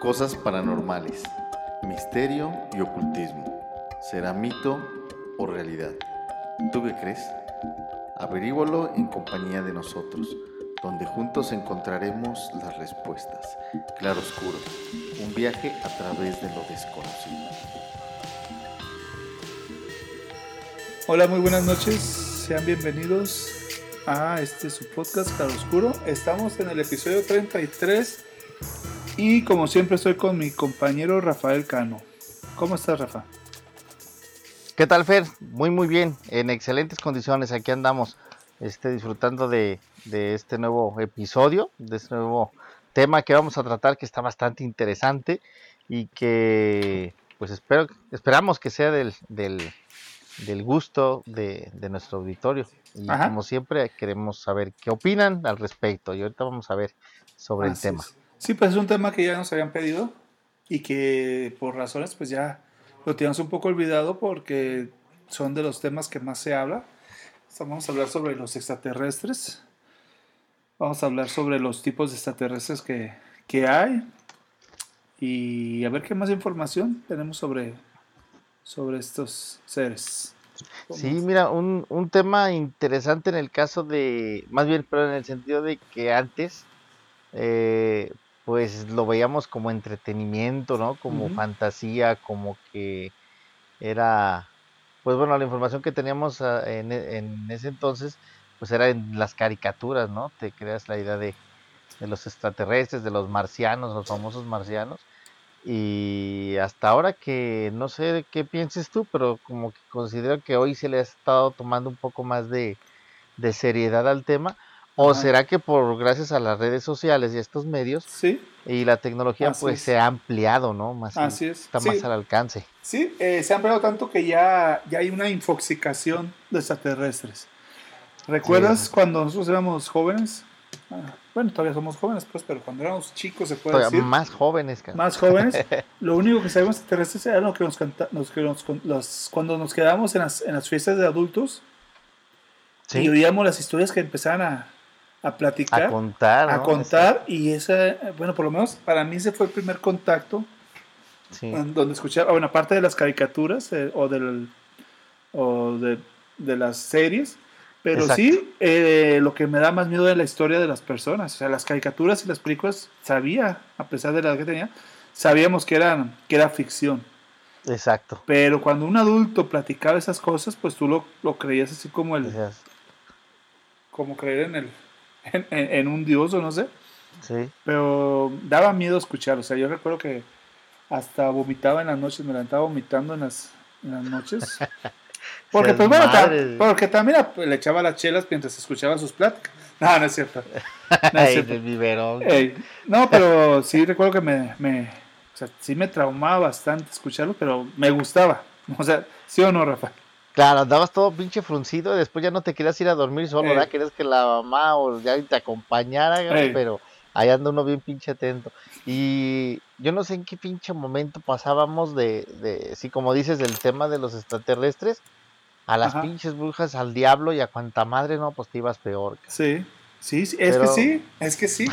Cosas paranormales, misterio y ocultismo. ¿Será mito o realidad? ¿Tú qué crees? Averígualo en compañía de nosotros, donde juntos encontraremos las respuestas. Claro Oscuro, un viaje a través de lo desconocido. Hola, muy buenas noches. Sean bienvenidos a este su podcast Claro Oscuro. Estamos en el episodio 33 y como siempre estoy con mi compañero Rafael Cano. ¿Cómo estás, Rafa? ¿Qué tal, Fer? Muy, muy bien. En excelentes condiciones. Aquí andamos este, disfrutando de, de este nuevo episodio, de este nuevo tema que vamos a tratar que está bastante interesante y que pues espero, esperamos que sea del, del, del gusto de, de, nuestro auditorio. Y Ajá. como siempre queremos saber qué opinan al respecto y ahorita vamos a ver sobre Así el tema. es. Sí, pues es un tema que ya nos habían pedido y que por razones pues ya lo teníamos un poco olvidado porque son de los temas que más se habla. Vamos a hablar sobre los extraterrestres. Vamos a hablar sobre los tipos de extraterrestres que, que hay. Y a ver qué más información tenemos sobre, sobre estos seres. Sí, mira, un, un tema interesante en el caso de, más bien, pero en el sentido de que antes, eh, pues lo veíamos como entretenimiento, ¿no? Como fantasía, como que era, pues bueno, la información que teníamos ah, en, e- en ese entonces, pues era en las caricaturas, ¿no? Te creas la idea de, de los extraterrestres, de los marcianos, los famosos marcianos. Y hasta ahora que no sé qué pienses tú, pero como que considero que hoy se le ha estado tomando un poco más de, de seriedad al tema. ¿O Ajá. será que por gracias a las redes sociales y a estos medios Sí, y la tecnología Así pues es. se ha ampliado, ¿no? Más así es. está Sí. más al alcance. Sí, eh, se han pegado tanto que ya, ya hay una infoxicación de extraterrestres. ¿Recuerdas Sí. cuando nosotros éramos jóvenes? Ah, bueno, todavía somos jóvenes, pues, pero cuando éramos chicos, se puede decir, más jóvenes, cara. más jóvenes, lo único que sabíamos de extraterrestres era lo que nos canta, los que nos los- cuando nos quedábamos en las, en las fiestas de adultos y oíamos las historias que empezaban a, a platicar, a contar, a contar, y ese, bueno, por lo menos para mí ese fue el primer contacto Sí. donde escuchaba, bueno, aparte de las caricaturas eh, o, del, o de, de las series, pero Exacto. sí, eh, lo que me da más miedo es la historia de las personas. O sea, las caricaturas y las películas sabía, a pesar de la edad que tenía, sabíamos que, eran, que era ficción. Exacto. Pero cuando un adulto platicaba esas cosas, pues tú lo, lo creías así como, el, como creer en, el, en, en- en un dios o no sé. Sí. Pero daba miedo escuchar. O sea, yo recuerdo que hasta vomitaba en las noches, me levantaba vomitando en las, en las noches. Porque, pues bueno, madre. porque también le echaba las chelas mientras escuchaba sus pláticas. No, no es cierto. No, es cierto. Ey, no, pero sí recuerdo que me, me, o sea, sí me traumaba bastante escucharlo, pero me gustaba. O sea, ¿sí o no, Rafa? Claro, andabas todo pinche fruncido y después ya no te querías ir a dormir solo, Ey. ¿verdad? Querías que la mamá o ya te acompañara, Ey. pero ahí anda uno bien pinche atento. Y yo no sé en qué pinche momento pasábamos de, de sí, como dices, del tema de los extraterrestres a las Ajá. pinches brujas, al diablo y a cuanta madre, no, pues te ibas peor. Sí, sí, sí, es Pero- que sí, es que sí.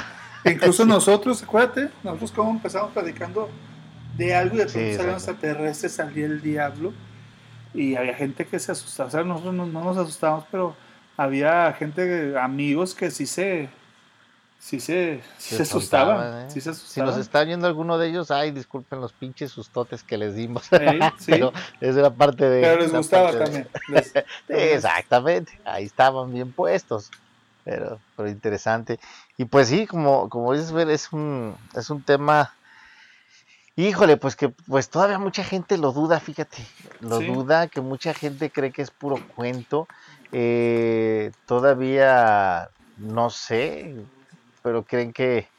Incluso Sí. nosotros, acuérdate, nosotros como empezamos platicando de algo y de Sí, pronto salieron exacto. extraterrestres, salía el diablo y había gente que se asustaba. O sea, nosotros no, no nos asustamos, pero había gente, amigos que sí se, sí se, sí se, asustaban. ¿eh? Sí se Si nos está viendo alguno de ellos, ay, disculpen los pinches sustotes que les dimos. Sí, pero esa era parte de. pero les gustaba de- también. Les- exactamente, ahí estaban bien puestos, pero, pero interesante. Y pues sí, como, como dices, ver, es un, es un tema, híjole, pues que pues todavía mucha gente lo duda, fíjate, lo Sí. duda, que mucha gente cree que es puro cuento, eh, todavía no sé, pero creen que,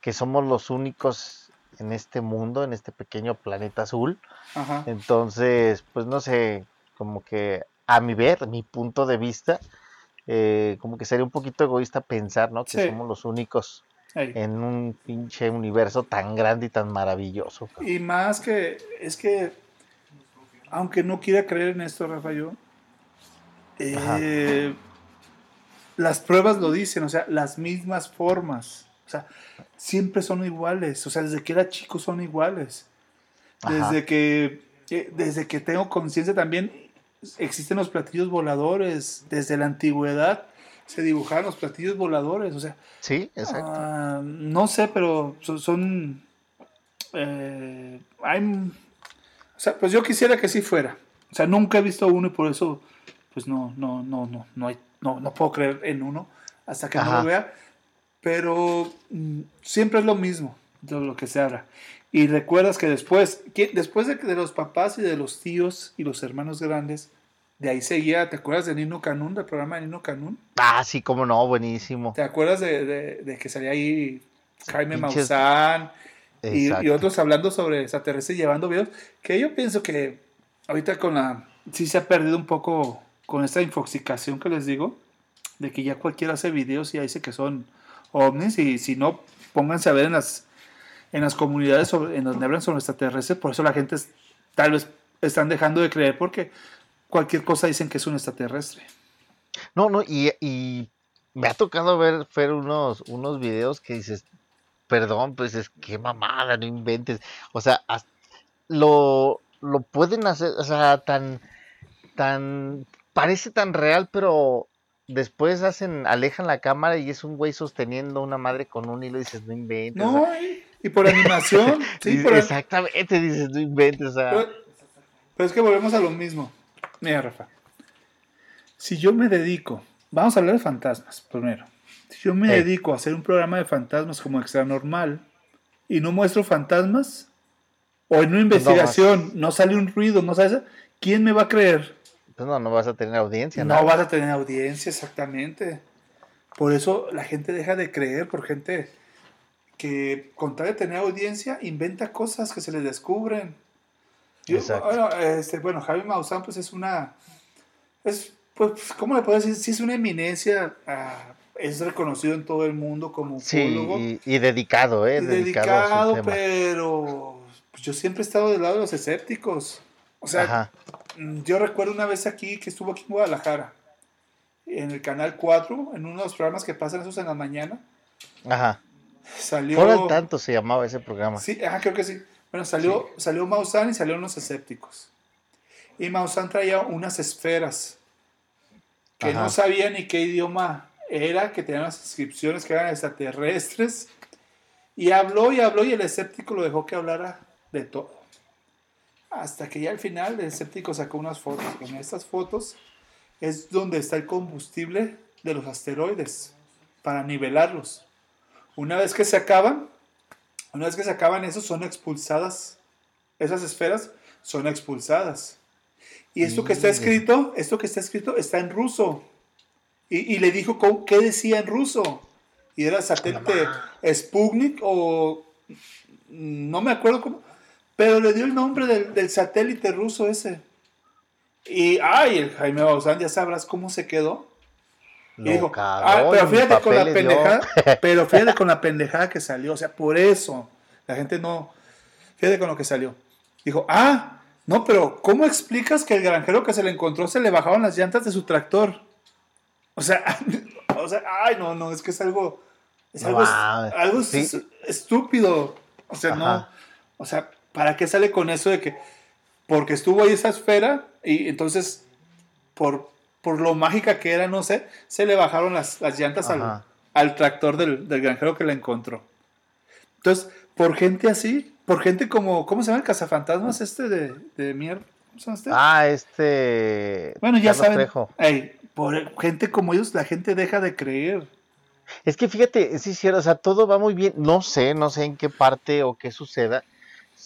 que somos los únicos en este mundo, en este pequeño planeta azul. Ajá. Entonces, pues no sé, como que a mi ver, mi punto de vista, eh, como que sería un poquito egoísta pensar, ¿no? Que Sí. somos los únicos En un pinche universo tan grande y tan maravilloso. Y más que, es que, aunque no quiera creer en esto, Rafa, yo, eh, las pruebas lo dicen, o sea, las mismas formas. O O sea, siempre son iguales. O sea, desde que era chico son iguales. Desde que, eh, desde que tengo conciencia también existen los platillos voladores. Desde la antigüedad se dibujaron los platillos voladores. O sea, sí, exacto. Ah, no sé, pero son. Eh, hay, o sea, pues yo quisiera que sí fuera. O sea, nunca he visto uno y por eso, pues no, no, no, no, no, hay, no, no puedo creer en uno hasta que no lo vea. Pero mm, siempre es lo mismo de lo que se habla. Y recuerdas que después, que después de, de los papás y de los tíos y los hermanos grandes, de ahí seguía, ¿te acuerdas de Nino Canún, del programa de Nino Canún? Ah, sí, cómo no, buenísimo. ¿Te acuerdas de, de, que salía ahí Jaime Maussan y, y, otros hablando sobre extraterrestres llevando videos? Que yo pienso que ahorita con la... Sí se ha perdido un poco con esta infoxicación que les digo, de que ya cualquiera hace videos y dice que son ovnis y si no, pónganse a ver en las, en las comunidades sobre, en donde hablan sobre extraterrestres, por eso la gente tal vez están dejando de creer porque cualquier cosa dicen que es un extraterrestre. No, no, y, me ha tocado ver, ver unos, unos videos que dices, perdón, pues es que mamada, no inventes. O sea, lo, lo pueden hacer, o sea, tan, tan, parece tan real, pero después hacen, alejan la cámara y es un güey sosteniendo una madre con un hilo y dices, no inventes. No, y por animación. sí, por exactamente, dices, no inventes. O sea. pero, es que volvemos a lo mismo. Mira, Rafa. Si yo me dedico, vamos a hablar de fantasmas primero. Si yo me dedico a hacer un programa de fantasmas como extra normal y no muestro fantasmas, o en una investigación no, sale un ruido, no sabes, ¿quién me va a creer? Pues no, no vas a tener audiencia. No vas a tener audiencia, exactamente. Por eso la gente deja de creer, por gente que con tal de tener audiencia inventa cosas que se les descubren. Bueno, este, bueno, Javi Maussan pues es una, es, pues, ¿cómo le puedo decir? Sí es una eminencia, ah, es reconocido en todo el mundo como ufólogo. Sí, y, dedicado, ¿eh? dedicado, pero pues, yo siempre he estado del lado de los escépticos. O sea, mm, yo recuerdo una vez aquí que estuvo aquí en Guadalajara, en el canal 4, en uno de los programas que pasan esos en la mañana. Ajá. Salió. tanto se llamaba ese programa. Sí, ajá, creo que sí. Bueno, salió, salió Maussan y salieron los escépticos. Y Maussan traía unas esferas que no sabía ni qué idioma era, que tenían las inscripciones que eran extraterrestres. Y habló y habló y el escéptico lo dejó que hablara de todo. Hasta que ya al final el escéptico sacó unas fotos. En estas fotos es donde está el combustible de los asteroides para nivelarlos. Una vez que se acaban, una vez que se acaban esos son expulsadas. Esas esferas son expulsadas. Y esto que está escrito, esto que está escrito está en ruso. Y, le dijo qué decía en ruso. Y era satélite Sputnik o no me acuerdo cómo, pero le dio el nombre del, satélite ruso ese. Y, ay, el Jaime Bauzán, ya sabrás cómo se quedó. Y ah, pero fíjate con la pendejada, pero fíjate con la pendejada que salió, o sea, por eso la gente no, fíjate con lo que salió. Dijo, ah, no, pero ¿cómo explicas que el granjero que se le encontró se le bajaban las llantas de su tractor? O sea, o sea, ay, no, no, es que es algo, es algo, algo estúpido. O sea, no, o sea, ¿Para qué sale con eso de que porque estuvo ahí esa esfera y entonces por, por lo mágica que era, no sé, se le bajaron las, llantas al, tractor del, granjero que la encontró. Entonces, por gente así, por gente como, ¿cómo se llama el cazafantasmas este de, de mierda? este? Ah, este. Bueno, ya saben. por gente como ellos, la gente deja de creer. Es que fíjate, sí, cierto, o sea, todo va muy bien. No sé, no sé en qué parte o qué suceda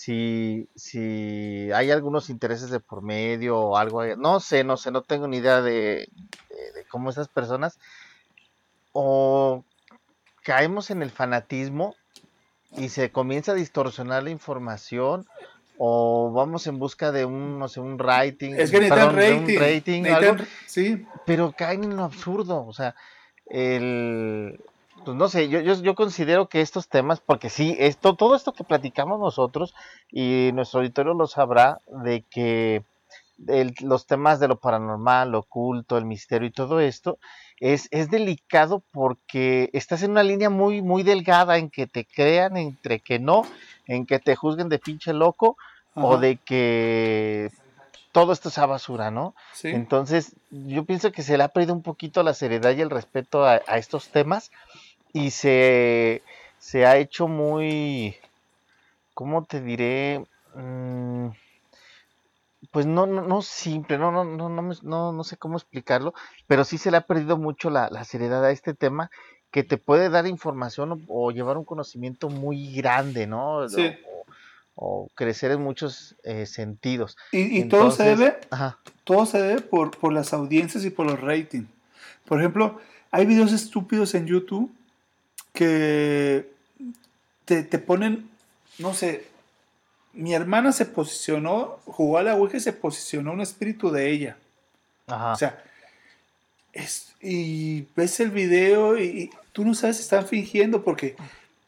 si, si hay algunos intereses de por medio o algo, no sé, no sé, no tengo ni idea de, cómo esas personas o caemos en el fanatismo y se comienza a distorsionar la información o vamos en busca de un, no sé, un rating, es que rating, rating algo, sí. pero caen en lo absurdo, o sea, el, pues no sé, yo, yo, yo, considero que estos temas, porque sí, esto, todo esto que platicamos nosotros y nuestro auditorio lo sabrá, de que los temas de lo paranormal, lo oculto, el misterio y todo esto, es, es delicado porque estás en una línea muy, muy delgada en que te crean, entre que no, en que te juzguen de pinche loco o de que todo esto sea basura, ¿no? Entonces, yo pienso que se le ha perdido un poquito la seriedad y el respeto a, estos temas y se, se, ha hecho muy, ¿cómo te diré? Mm, pues no, no, no simple, no, no, no, no, no, no sé cómo explicarlo, pero sí se le ha perdido mucho la, la seriedad a este tema que te puede dar información o, llevar un conocimiento muy grande, ¿no? Sí. O, crecer en muchos eh, sentidos. Y, todo se debe, todo se debe por, por las audiencias y por los ratings. Por ejemplo, hay videos estúpidos en YouTube que te, te ponen, no sé, mi hermana se posicionó, jugó a la Ouija y se posicionó un espíritu de ella. Ajá. O sea, es, y ves el video y, tú no sabes si están fingiendo porque,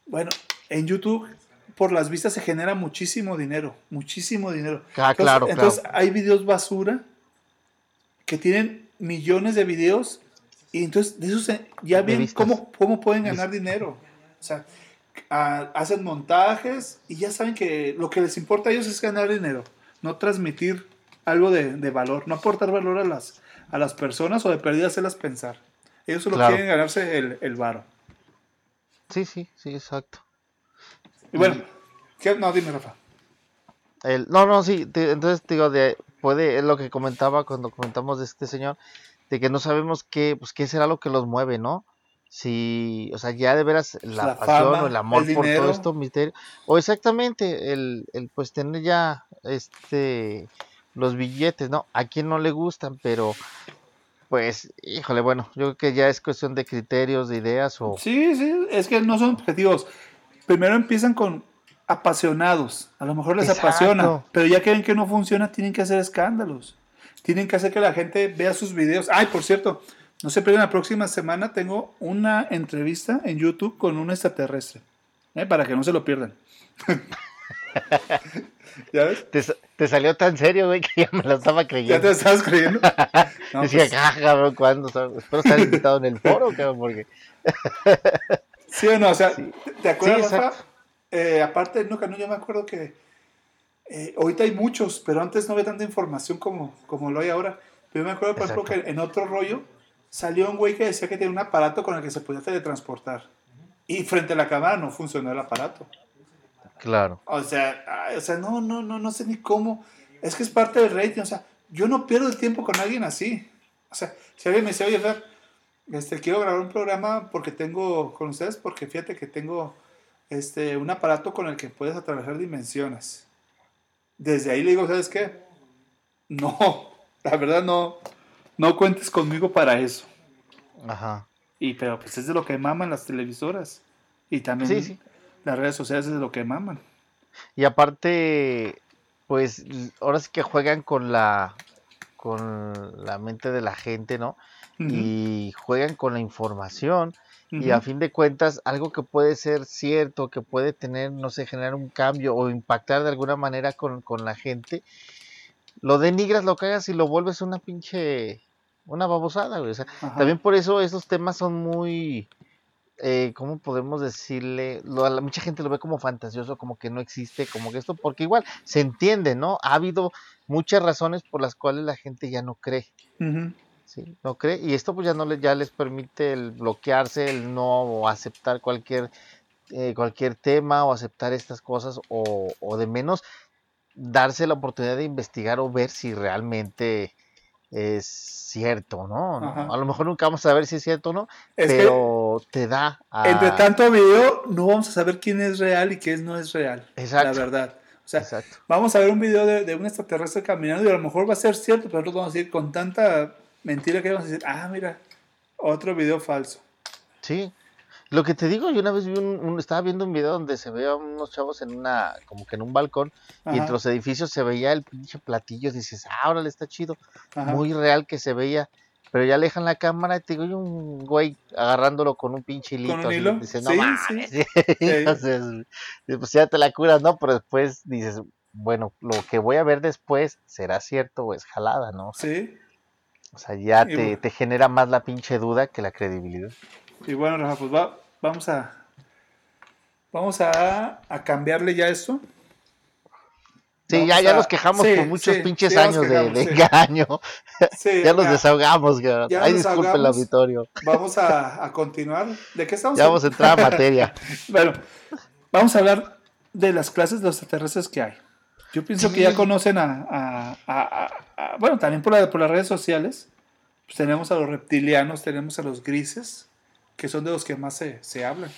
bueno, en YouTube por las vistas se genera muchísimo dinero, muchísimo dinero. Ah, entonces, claro, entonces hay videos basura que tienen millones de videos y entonces de eso ya ven cómo, cómo pueden ganar dinero. O sea, hacen montajes y ya saben que lo que les importa a ellos es ganar dinero, no transmitir algo de, valor, no aportar valor a las, a las personas o de pérdida hacerlas pensar. Ellos solo quieren ganarse el, el varo. Sí, sí, sí, exacto. Y bueno, no, dime, Rafa. El, no, no, sí, entonces digo, de, puede, es lo que comentaba cuando comentamos de este señor, de que no sabemos qué, pues qué será lo que los mueve, ¿no? si, o sea, ya de veras la, pasión o el amor por todo esto misterio, o exactamente el, el pues tener ya este los billetes, ¿no? A quien no le gustan, pero pues, híjole, bueno, yo creo que ya es cuestión de criterios, de ideas o... Sí, sí, es que no son objetivos. Primero empiezan con apasionados, a lo mejor les apasiona, pero ya que ven que no funciona, tienen que hacer escándalos. Tienen que hacer que la gente vea sus videos. Ay, por cierto, no se pierdan la próxima semana, tengo una entrevista en YouTube con un extraterrestre. ¿eh? Para que no se lo pierdan. ¿Ya ves? Te, salió tan serio, güey, que ya me lo estaba creyendo. ¿Ya te estabas creyendo? Decía, pues ah, cabrón, ¿cuándo? Espero estar invitado en el foro, cabrón, porque... sí o no, o sea, ¿te acuerdas, sí, eh, aparte, no, no, yo me acuerdo que eh, ahorita hay muchos, pero antes no había tanta información como, como lo hay ahora. Pero me acuerdo, por ejemplo, que en otro rollo salió un güey que decía que tenía un aparato con el que se podía teletransportar. Y frente a la cámara no funcionó el aparato. Claro. O sea, o sea, no, no, no, no sé ni cómo. Es que es parte del rating. O sea, yo no pierdo el tiempo con alguien así. O sea, si alguien me dice, oye, Fer, este, quiero grabar un programa porque tengo, con ustedes, porque fíjate que tengo este, un aparato con el que puedes atravesar dimensiones. Desde ahí le digo, ¿sabes qué? No, la verdad no, no cuentes conmigo para eso. Ajá. Y pero pues es de lo que maman las televisoras. Y también las redes sociales es de lo que maman. Y aparte, pues ahora sí que juegan con la con la mente de la gente, ¿no? Y juegan con la información. Y a fin de cuentas, algo que puede ser cierto, que puede tener, no sé, generar un cambio o impactar de alguna manera con, con la gente, lo denigras, lo cagas y lo vuelves una pinche una babosada, güey. O sea, también por eso esos temas son muy, eh, ¿cómo podemos decirle? Lo, mucha gente lo ve como fantasioso, como que no existe, como que esto, porque igual se entiende, ¿no? Ha habido muchas razones por las cuales la gente ya no cree. ¿Sí? No cree, y esto pues ya no le, ya les permite el bloquearse, el no aceptar cualquier, eh, cualquier tema o aceptar estas cosas, o, o de menos darse la oportunidad de investigar o ver si realmente es cierto, ¿no? A lo mejor nunca vamos a saber si es cierto o no, pero te da. Entre tanto video, no vamos a saber quién es real y quién no es real. Exacto. La verdad. O sea, vamos a ver un video de, un extraterrestre caminando y a lo mejor va a ser cierto, pero nosotros vamos a decir con tanta mentira que vamos a decir, ah, mira, otro video falso. Sí, lo que te digo, yo una vez vi un, estaba viendo un video donde se veía unos chavos en una, como que en un balcón, y entre los edificios se veía el pinche platillo, y dices, ah, órale, está chido, muy real que se veía, pero ya alejan la cámara y te digo, un güey agarrándolo con un pinche hilito, ¿Con un no sí, Sí. Entonces, pues ya te la curas, ¿no? Pero después dices, bueno, lo que voy a ver después será cierto o es jalada, ¿no? Sí. O sea, ya te, te genera más la pinche duda que la credibilidad. Y bueno, Rafa, pues va- vamos a. Vamos a, a cambiarle ya esto. Sí, Vamos ya, ya a- nos quejamos sí, por muchos sí, pinches sí, años de, quejamos, de sí. engaño. Ya ya, desahogamos, Ay, disculpe el auditorio. Vamos a, a continuar. ¿De qué estamos Ya vamos a entrar a materia. Bueno, vamos a hablar de las clases de los extraterrestres que hay. Yo pienso que ya Sí. conocen a, a- a- a- a- bueno, también por, la- por las redes sociales, pues tenemos a los reptilianos, tenemos a los grises, que son de los que más se, se hablan.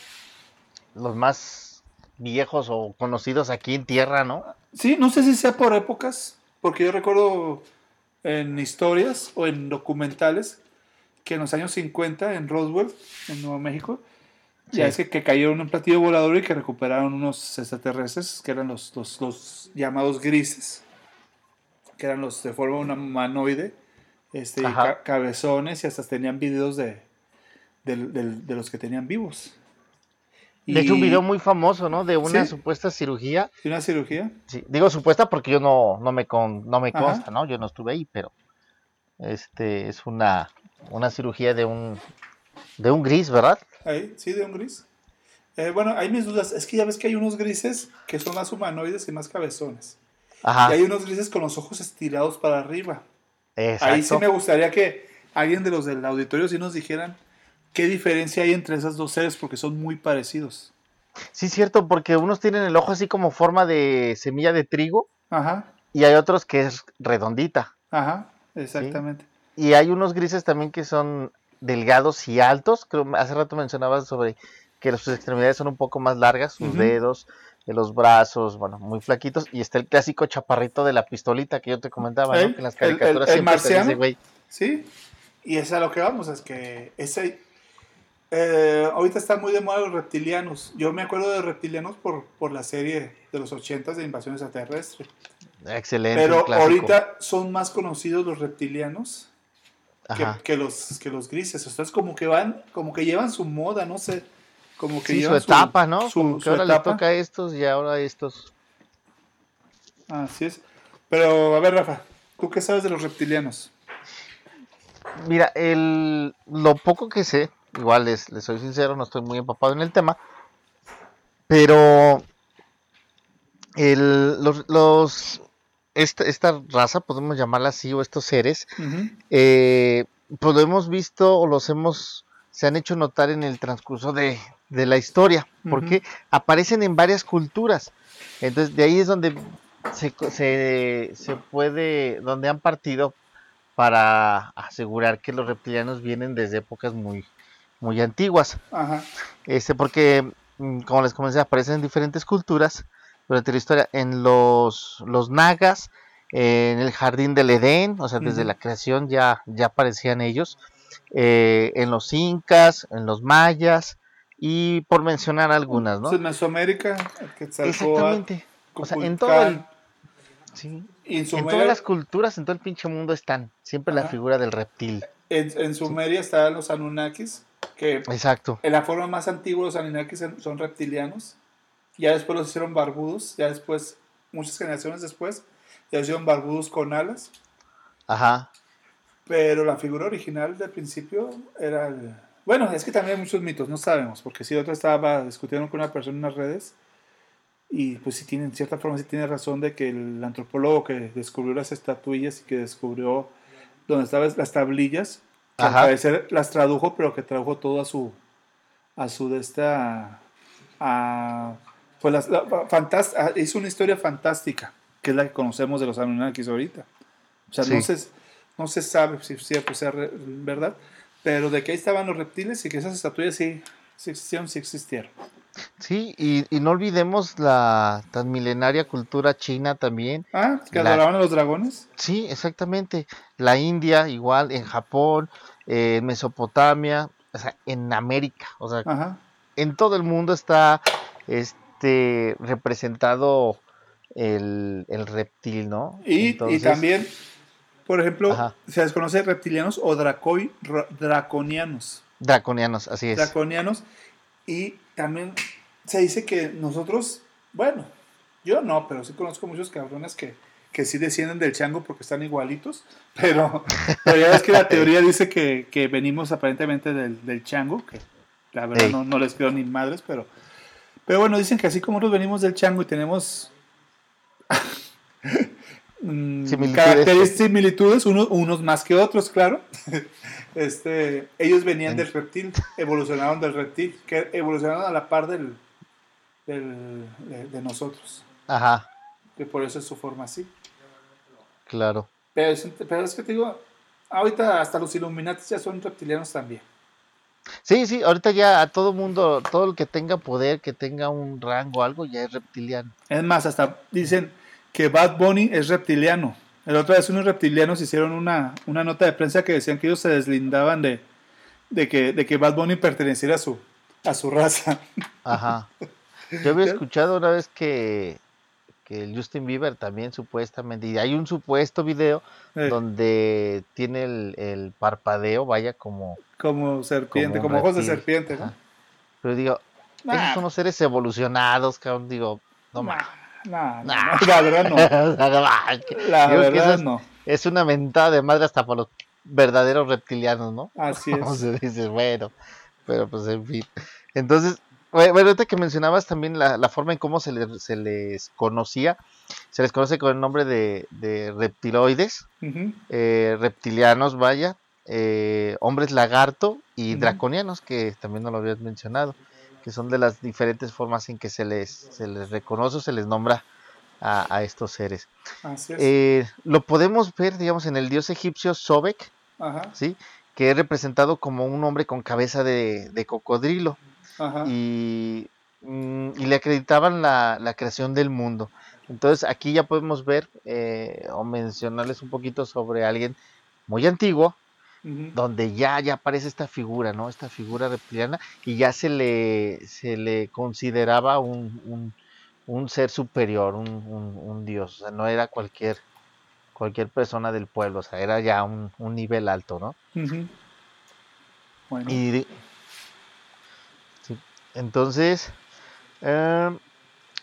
Los más viejos o conocidos aquí en tierra, ¿no? Sí, no sé si sea por épocas, porque yo recuerdo en historias o en documentales que en los años 50 en Roswell, en Nuevo México, ya es que, que cayeron en un platillo volador y que recuperaron unos extraterrestres que eran los, los, los llamados grises, que eran los de forma humanoide, este, ca- cabezones y hasta tenían videos de, del- del- de los que tenían vivos. De hecho, un video muy famoso, ¿no? De una Sí. supuesta cirugía. y una cirugía. Sí, digo supuesta porque yo no, no me con, no me Ajá. consta, ¿no? Yo no estuve ahí, pero este es una, una cirugía de un de un gris, ¿verdad? Ahí, sí, de un gris. Eh, bueno, hay mis dudas. Es que ya ves que hay unos grises que son más humanoides y más cabezones. Ajá. Y hay unos grises con los ojos estirados para arriba. Exacto. Ahí sí me gustaría que alguien de los del auditorio sí nos dijeran qué diferencia hay entre esas dos seres porque son muy parecidos. Sí, cierto, porque unos tienen el ojo así como forma de semilla de trigo Ajá, y hay otros que es redondita. ajá, exactamente. Y hay unos grises también que son delgados y altos. Creo, hace rato mencionabas sobre que sus extremidades son un poco más largas, sus dedos, de los brazos, bueno, muy flaquitos. Y está el clásico chaparrito de la pistolita que yo te comentaba, ¿no? ¿Eh? Que en las El- el- caricaturas el siempre te dice, marciano. güey. Sí, y es a lo que vamos, es que ese, eh, ahorita están muy de moda los reptilianos. Yo me acuerdo de reptilianos por, por la serie de los 80 de invasión extraterrestre. Excelente. Pero ahorita son más conocidos los reptilianos que, los, que los grises. Entonces como que van, como que llevan su moda, no sé. Como que Sí, su llevan etapa, ¿no? su- Como que su ahora etapa. le toca a estos y ahora a estos. Así es. Pero a ver, Rafa, ¿tú qué sabes de los reptilianos? Mira, el, lo poco que sé, igual les, les soy sincero, no estoy muy empapado en el tema, pero el, los, los esta, esta raza, podemos llamarla así, o estos seres, eh, pues lo hemos visto o los hemos, se han hecho notar en el transcurso de, de la historia, porque aparecen en varias culturas. Entonces, de ahí es donde se, se, se puede, donde han partido para asegurar que los reptilianos vienen desde épocas muy, muy antiguas. Ajá. Este, porque, mm, como les comenté, aparecen en diferentes culturas durante la historia. En los, los nagas, en el jardín del Edén, o sea, desde la creación ya, ya aparecían ellos. eh, en los incas, en los mayas, y por mencionar algunas, ¿no? Entonces, Mesoamérica, Exactamente. O sea, en todo el, sí, en en todas las culturas, en todo el pinche mundo están siempre la figura del reptil. en, en Sumeria estaban los Anunnakis, que Exacto. en la forma más antigua los Anunnakis son reptilianos. Ya después los hicieron barbudos, ya después, muchas generaciones después, ya hicieron barbudos con alas. Ajá. Pero la figura original del principio era el... Bueno, es que también hay muchos mitos, no sabemos, porque si otra estaba discutiendo con una persona en las redes y pues sí tiene, en cierta forma sí tiene razón de que el antropólogo que descubrió las estatuillas y que descubrió donde estaban las tablillas, que al Ajá. parecer las tradujo, pero que tradujo todo a su, a su de esta, a, pues las, la- fantás- a- hizo una historia fantástica, que es la que conocemos de los Anunnakis ahorita. O sea, no, Sí. se, no se sabe si es cierto, sea re- verdad, pero de que ahí estaban los reptiles y que esas estatuillas sí, sí existieron, sí existieron. Sí, y, y no olvidemos la tan milenaria cultura china también. Ah, que La- adoraban a los dragones. Sí, exactamente. La India, igual, en Japón, eh, en Mesopotamia, o sea, en América, o sea, Ajá. en todo el mundo está este representado el, el reptil, ¿no? Y, y también, por ejemplo, Ajá. se desconoce reptilianos o dracoi- ra- draconianos. Draconianos, así es. draconianos. Y también se dice que nosotros, bueno, Yo no, pero sí conozco muchos cabrones que, que sí descienden del chango porque están igualitos, pero, pero ya ves que la teoría dice que, que venimos aparentemente del, del chango, que la verdad no, no les creo ni madres, pero, pero bueno, dicen que así como nosotros venimos del chango y tenemos mm, Similitudes. características, similitudes, unos, unos más que otros, claro. Este, ellos venían del reptil, evolucionaron del reptil, que evolucionaron a la par del, del- de, de nosotros, Ajá, que por eso es su forma así. claro. Pero es, pero es que te digo, ahorita hasta los Illuminati ya son reptilianos también. Sí, sí, ahorita ya a todo mundo, todo el que tenga poder, que tenga un rango, algo, ya es reptiliano. Es más, hasta dicen que Bad Bunny es reptiliano. El otro vez unos reptilianos hicieron una, una nota de prensa que decían que ellos se deslindaban de, de, que, de que Bad Bunny perteneciera a su, a su raza. Ajá. Yo había escuchado una vez que, que el Justin Bieber también supuestamente, y hay un supuesto video Eh, donde tiene el, el parpadeo, vaya como, como serpiente, como ojos de serpiente, ¿no? Ajá. pero digo, Nah, esos son los seres evolucionados, cabrón, digo, no nah, mames. nah, Nah. La verdad no. La que verdad es- no. Es una mentada de madre hasta para los verdaderos reptilianos, ¿no? Así O es. sea, dices, bueno, pero pues en fin. Entonces, bueno, ahorita que mencionabas también la, la forma en cómo se les, se les conocía, se les conoce con el nombre de, de reptiloides, eh, reptilianos, vaya, eh, hombres lagarto y draconianos, que también no lo habías mencionado, que son de las diferentes formas en que se les, se les reconoce o se les nombra a, a estos seres. Así es. Eh, lo podemos ver, digamos, en el dios egipcio Sobek, ¿sí? que es representado como un hombre con cabeza de, de cocodrilo ajá. y, mm, y le acreditaban la, la creación del mundo. Entonces aquí ya podemos ver eh, o mencionarles un poquito sobre alguien muy antiguo, donde ya, ya aparece esta figura, ¿no? Esta figura reptiliana y ya se le, se le consideraba un, un, un ser superior, un, un- dios, o sea, no era cualquier, cualquier persona del pueblo, o sea, era ya un, un nivel alto, ¿no? Bueno, Y entonces, em,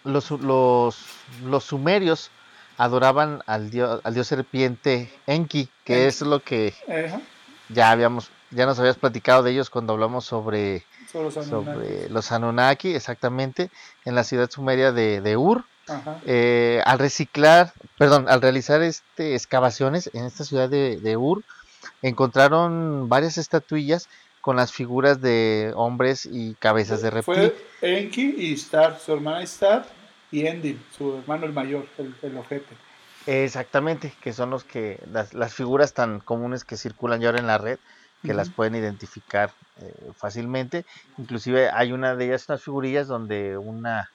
los, los, los sumerios adoraban al dios, al dios serpiente Enki, que Enki. es lo que ajá, ya habíamos, ya nos habías platicado de ellos cuando hablamos sobre, los Anunnaki, exactamente, en la ciudad sumeria de, de Ur. Eh, al reciclar, perdón, al realizar este excavaciones en esta ciudad de, de Ur, encontraron varias estatuillas con las figuras de hombres y cabezas de reptil. Fue Enki y Star, su hermana Star y Endil, su hermano el mayor, el, el ojete. Exactamente, que son los que las, las figuras tan comunes que circulan ya ahora en la red, que las pueden identificar eh, fácilmente. Inclusive hay una de ellas, unas figurillas donde una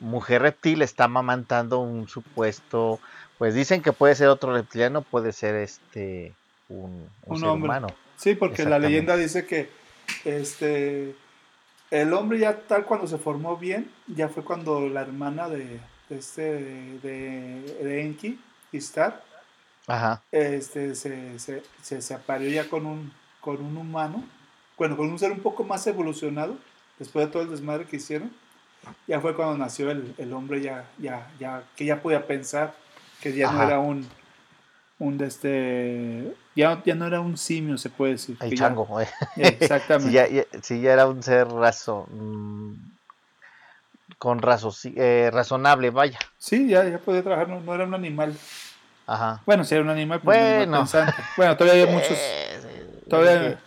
mujer reptil está amamantando un supuesto, pues dicen que puede ser otro reptiliano, puede ser este un, un Un ser hombre. humano. Sí, porque la leyenda dice que este el hombre ya tal cuando se formó bien, ya fue cuando la hermana de, de este de, de Enki, Star, Ajá, este se, se, se, se apareó ya con un con un humano, bueno, con un ser un poco más evolucionado, después de todo el desmadre que hicieron, ya fue cuando nació el, el hombre ya, ya, ya, que ya podía pensar, que ya no era un, un de este, ya, ya no era un simio, se puede decir. el ya- chango. eh. exactamente. Sí, ya, ya- sí, ya era un ser razo, mm, con razo, eh, razonable, vaya. Sí, ya, ya podía trabajar, no, no era un animal. Ajá. Bueno, sí era un animal, pero un animal Bueno. pensante. Bueno, todavía hay muchos, Eh, todavía,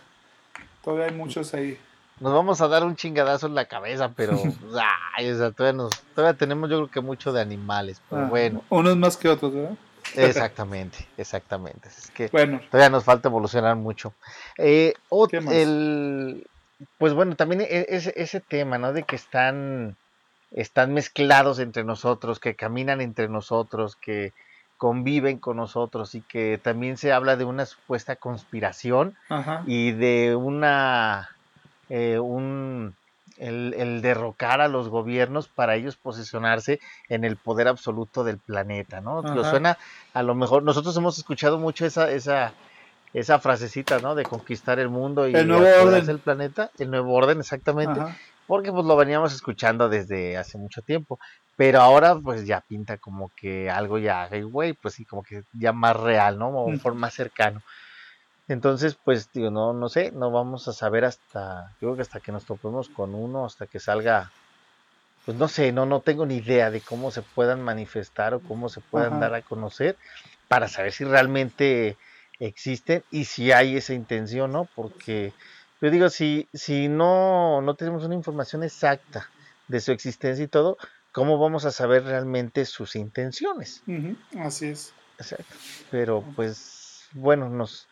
todavía hay muchos ahí. Nos vamos a dar un chingadazo en la cabeza, pero ay, o sea, todavía, nos, todavía tenemos yo creo que mucho de animales, pero Ah, bueno, Unos más que otros, ¿verdad? Exactamente, exactamente. Es que Bueno, todavía nos falta evolucionar mucho. Eh, ot- ¿Qué más? el, pues bueno, también e- ese, ese tema, ¿no? De que están, están mezclados entre nosotros, que caminan entre nosotros, que conviven con nosotros y que también se habla de una supuesta conspiración ajá. y de una eh, un el, el derrocar a los gobiernos para ellos posicionarse en el poder absoluto del planeta, ¿no? Lo suena a lo mejor nosotros hemos escuchado mucho esa esa esa frasecita, ¿no? De conquistar el mundo y El nuevo orden. del planeta, el nuevo orden exactamente. Ajá. porque pues lo veníamos escuchando desde hace mucho tiempo, pero ahora pues ya pinta como que algo ya, güey, pues sí, como que ya más real, ¿no? O por más cercano. Entonces, pues, digo, no, no sé, no vamos a saber hasta, yo creo que hasta que nos topemos con uno, hasta que salga, pues no sé, no, no tengo ni idea de cómo se puedan manifestar o cómo se puedan dar a conocer para saber si realmente existen y si hay esa intención, ¿no? Porque yo digo, si, si no, no tenemos una información exacta de su existencia y todo, ¿cómo vamos a saber realmente sus intenciones? Así es. Exacto. Pero pues, bueno, nos,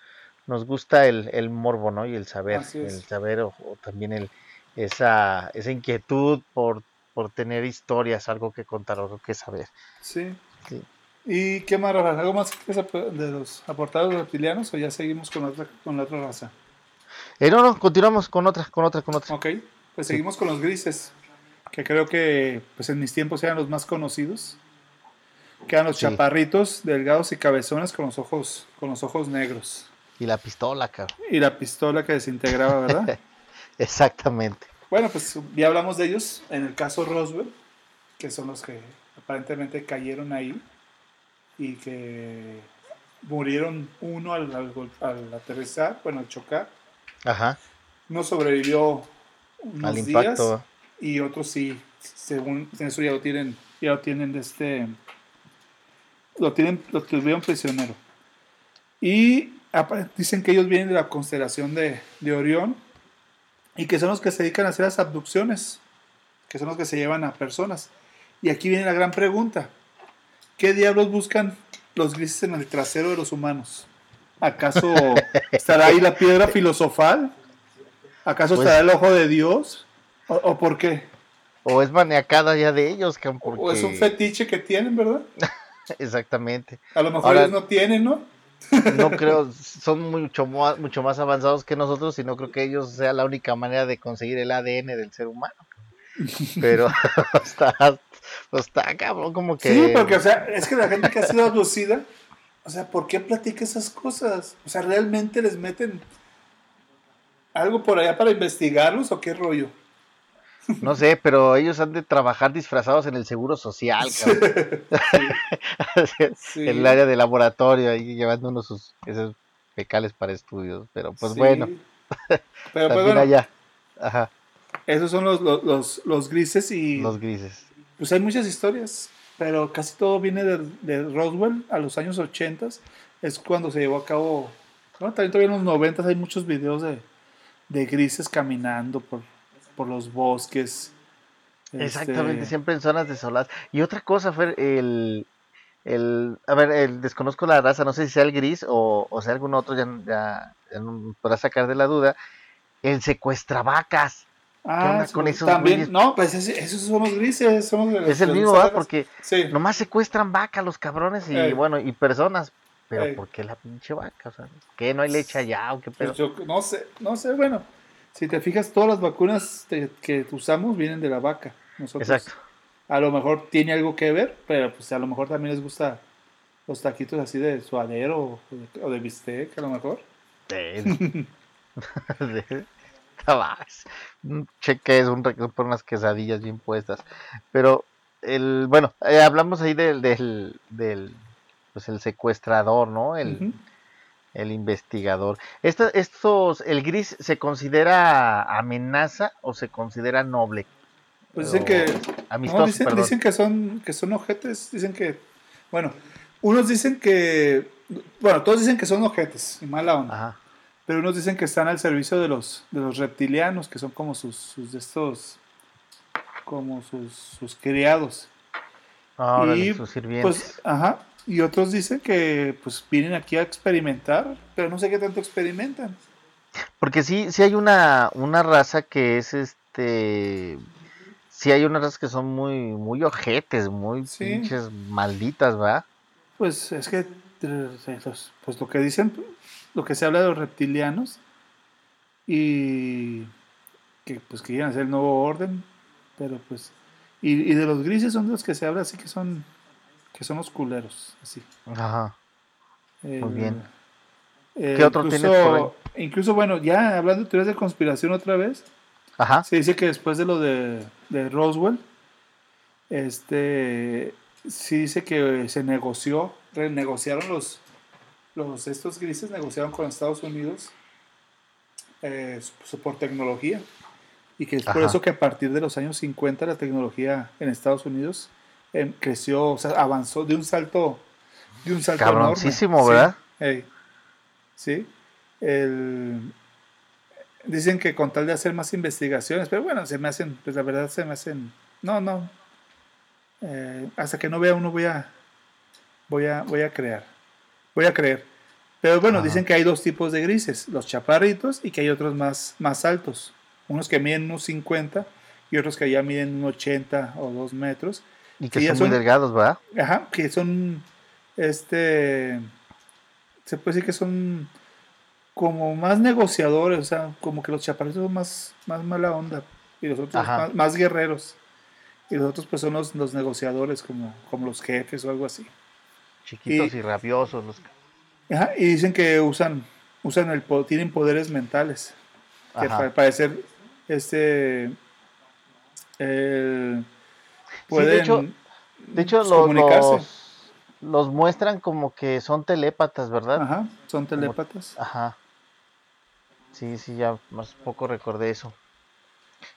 nos gusta el, el morbo, ¿no? Y el saber, el saber o, también el, esa, esa inquietud por, por tener historias, algo que contar, algo que saber. Sí. sí. ¿Y qué más, ¿Algo más de los aportados reptilianos o ya seguimos con, otra, con la otra raza? Eh, no, no, continuamos con otra, con otra, con otra. Ok, pues seguimos con los grises, que creo que pues en mis tiempos eran los más conocidos. Que eran los chaparritos, delgados y cabezones con los ojos, con los ojos negros. Y la pistola, cabrón. Y la pistola que desintegraba, ¿verdad? Exactamente. Bueno, pues ya hablamos de ellos en el caso Roswell, que son los que aparentemente cayeron ahí y que murieron uno al, al, aterrizar, bueno, al chocar. Ajá. No sobrevivió unos al días y otros sí, según eso ya lo tienen, ya lo tienen de este, lo tienen, lo tuvieron prisionero. Y dicen que ellos vienen de la constelación de, de Orión y que son los que se dedican a hacer las abducciones, que son los que se llevan a personas. Y aquí viene la gran pregunta. ¿Qué diablos buscan los grises en el trasero de los humanos? ¿Acaso estará ahí la piedra filosofal? ¿Acaso pues estará el ojo de Dios? ¿O, por qué? O es maniacada ya de ellos, O es un fetiche que tienen, ¿verdad? Exactamente. A lo mejor ellos no tienen, ¿no? No creo, son mucho, mucho más avanzados que nosotros y no creo que ellos sea la única manera de conseguir el ADN del ser humano. Pero está, está cabrón, como que. Sí, porque, o sea, es que la gente que ha sido abducida, o sea, ¿por qué platica esas cosas? O sea, ¿realmente les meten algo por allá para investigarlos o qué rollo? No sé, pero ellos han de trabajar disfrazados en el seguro social, cabrón. En el área de laboratorio, ahí llevando unos sus esos fecales para estudios. Pero pues bueno. Pero pues bueno. Allá. Ajá. Esos son los, los, los, grises y... Los grises. Pues hay muchas historias, pero casi todo viene de, de Roswell a los años 80. Es cuando se llevó a cabo... Bueno, también todavía en los 90 hay muchos videos de, de grises caminando por, por los bosques. Exactamente, este siempre en zonas desoladas. Y otra cosa, fue el, el, a ver, el, desconozco la raza, no sé si sea el gris o, o sea algún otro, ya, ya, no podrá sacar de la duda, el secuestravacas. Ah, con esos también, no, pues esos son los grises, Es el mismo, ¿verdad? Porque nomás secuestran vacas los cabrones y bueno, y personas, pero ¿por qué la pinche vaca? O sea, ¿qué no hay leche allá o qué pues pedo? no sé, no sé, bueno, si te fijas, todas las vacunas que usamos vienen de la vaca. Nosotros. Exacto. A lo mejor tiene algo que ver, pero pues a lo mejor también les gusta los taquitos así de suadero o de, bistec, a lo mejor. Cheque es un recurso por unas quesadillas bien puestas. Pero el, bueno, eh, hablamos ahí del, del, del, pues el secuestrador, ¿no? El, el investigador. estos, ¿El gris se considera amenaza o se considera noble? Pues dicen que. dicen, que son que son ojetes. Dicen que. Bueno, unos dicen que. Bueno, todos dicen que son ojetes y mala onda. Pero unos dicen que están al servicio de los, de los reptilianos, que son como sus, sus estos. como sus, sus criados. Ah, y, sus sirvientes. Pues, ajá. Y otros dicen que pues vienen aquí a experimentar, pero no sé qué tanto experimentan. Porque sí, sí hay una, una raza que es este. Sí hay unas razas que son muy, muy ojetes, muy pinches malditas, ¿va? Pues es que pues lo que dicen, lo que se habla de los reptilianos y que pues que quieren hacer el nuevo orden, pero pues y, y de los grises son de los que se habla así que son que son los culeros, así. Ajá. Muy bien. ¿Qué otro incluso, tienes por ahí? Incluso, bueno, ya hablando de teorías de conspiración otra vez, Ajá. Se dice que después de lo de, de Roswell, este, sí dice que se negoció, renegociaron los, los estos grises, negociaron con Estados Unidos eh, por tecnología. Y que es por eso que a partir de los años 50 la tecnología en Estados Unidos creció, o sea, avanzó de un salto, de un salto enorme. Cabroncísimo, Sí, ¿verdad? Sí. El- dicen que con tal de hacer más investigaciones, pero bueno, se me hacen, pues la verdad se me hacen, no, no. Eh, hasta que no vea uno voy a, voy a, voy a crear, voy a creer. Pero bueno, Ajá. dicen que hay dos tipos de grises, los chaparritos y que hay otros más, más altos. Unos que miden unos 50 y otros que ya miden unos 80 o 2 metros. Y que ya son muy delgados, ¿verdad? Ajá, que son, este, se puede decir que son como más negociadores, o sea, como que los chaparritos son más, más mala onda y los otros más, más guerreros. Y los otros pues son los, los negociadores, como, como los jefes o algo así. Chiquitos Y- y, rabiosos. Los... Ajá, y dicen que usan, usan el, tienen poderes mentales. Que Ajá. al parecer, este, el- pueden hecho- De hecho, los, comunicarse. los, los muestran como que son telépatas, ¿verdad? Ajá, son telépatas. Ajá. Sí, sí, ya más poco recordé eso.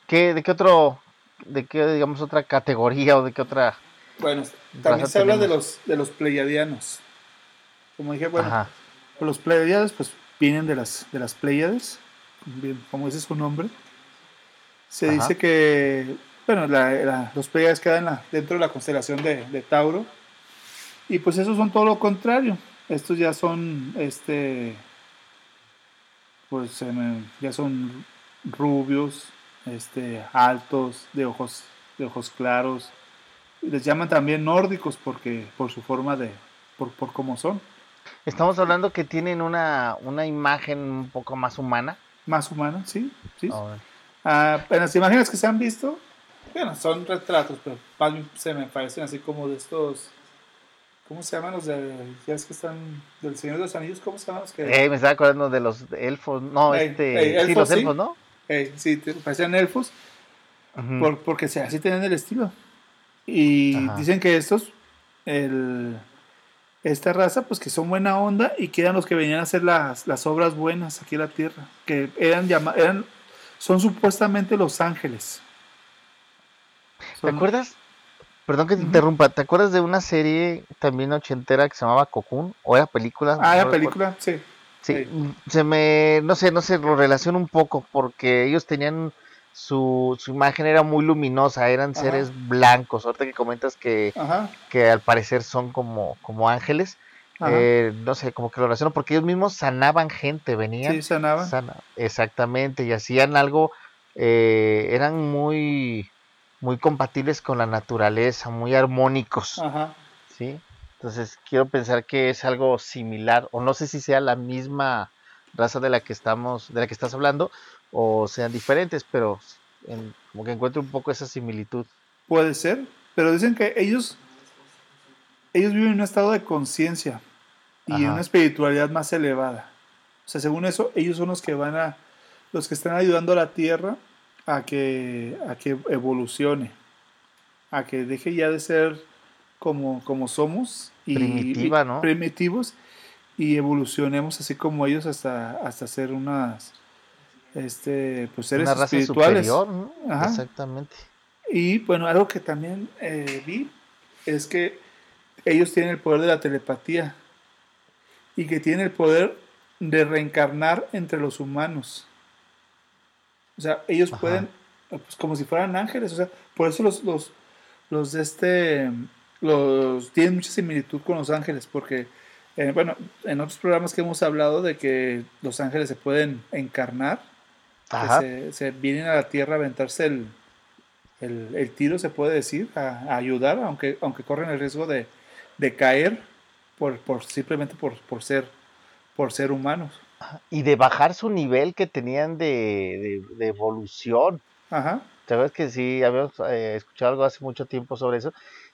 ¿Qué, ¿De qué otro, de qué, digamos, otra categoría o de qué otra? Bueno, también se habla de los, de los pleiadianos. Como dije, bueno, Ajá. pues los pleiadianos pues vienen de las, de las Pléyades, bien, como dice su nombre. Se Ajá. dice que, bueno, la- la- los Pleiades quedan la- dentro de la constelación de, de Tauro. Y pues esos son todo lo contrario. Estos ya son, este, pues ya son rubios, este, altos, de ojos, de ojos claros. Les llaman también nórdicos porque por su forma de, por, por cómo son, Estamos hablando que tienen una, una imagen un poco más humana. más humanos, sí, sí. Oh, Ah, en las imágenes que se han visto, bueno, son retratos, pero más bien se me parecen así como de estos, ¿cómo se llaman los de, ya es que están, del Señor de los Anillos, ¿cómo se llaman los que? Eh, me estaba acordando de los elfos. No, este. sí, elfos, los sí. elfos, ¿no? Eh, sí, te- parecían elfos, por- porque así tienen el estilo. Y Ajá. dicen que estos, el, esta raza, pues que son buena onda y que eran los que venían a hacer las, las obras buenas aquí en la tierra, que eran llamados, eran, son supuestamente los ángeles. ¿Te acuerdas? Perdón que te interrumpa. ¿Te acuerdas de una serie también ochentera que se llamaba Cocoon? ¿O era película? Ah, No recuerdo. película, sí. Sí, Sí. mm, se me, no sé, no sé, lo relaciono un poco porque ellos tenían su, su imagen era muy luminosa, eran Ajá. seres blancos. Ahorita que comentas que, Ajá. que al parecer son como, como ángeles, eh, no sé, como que lo relaciono porque ellos mismos sanaban gente, venían, Sí, sanaban. sana- exactamente, y hacían algo, eh, eran muy, muy compatibles con la naturaleza, muy armónicos. Ajá. ¿sí? Entonces quiero pensar que es algo similar, o no sé si sea la misma raza de la que estamos, de la que estás hablando, o sean diferentes, pero en- como que encuentro un poco esa similitud. Puede ser, pero dicen que ellos, ellos viven en un estado de conciencia y en una espiritualidad más elevada. O sea, según eso, ellos son los que van a, los que están ayudando a la Tierra a que, a que evolucione, a que deje ya de ser como, como somos y Primitiva, ¿no? primitivos y evolucionemos así como ellos hasta, hasta ser unas este pues seres Una raza espirituales. superior, ¿no? Ajá. Exactamente. Y bueno, algo que también eh, vi es que ellos tienen el poder de la telepatía y que tienen el poder de reencarnar entre los humanos. O sea, ellos Ajá. pueden, pues como si fueran ángeles, o sea, por eso los, los, los de este, los tienen mucha similitud con los ángeles, porque, eh, bueno, en otros programas que hemos hablado de que los ángeles se pueden encarnar, que se, se vienen a la tierra a aventarse el, el, el tiro, se puede decir, a, a ayudar, aunque, aunque corren el riesgo de, de caer por, por simplemente por, por ser por ser humanos. Y de bajar su nivel que tenían de, de, de evolución. Ajá. ¿Te acuerdas que sí habíamos eh, escuchado algo hace mucho tiempo sobre eso?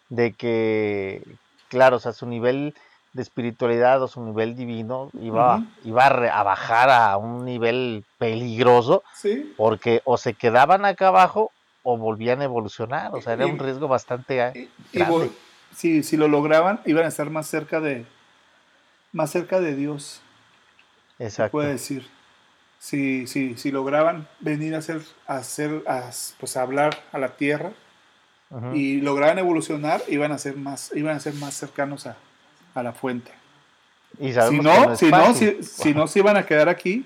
De que, claro, o sea, su nivel de espiritualidad o su nivel divino iba, iba a, bajar a un nivel peligroso sí. porque o se quedaban acá abajo o volvían a evolucionar, o sea, era un riesgo bastante y, grande. si, si lo lograban, iban a estar más cerca de más cerca de Dios. Exacto. Puede decir. Si, si, si lograban venir a hacer, a hacer, a, pues a hablar a la tierra y lograban evolucionar, iban a ser más, iban a ser más cercanos a, a la fuente. Y si no, si, no si, no, se iban a quedar aquí.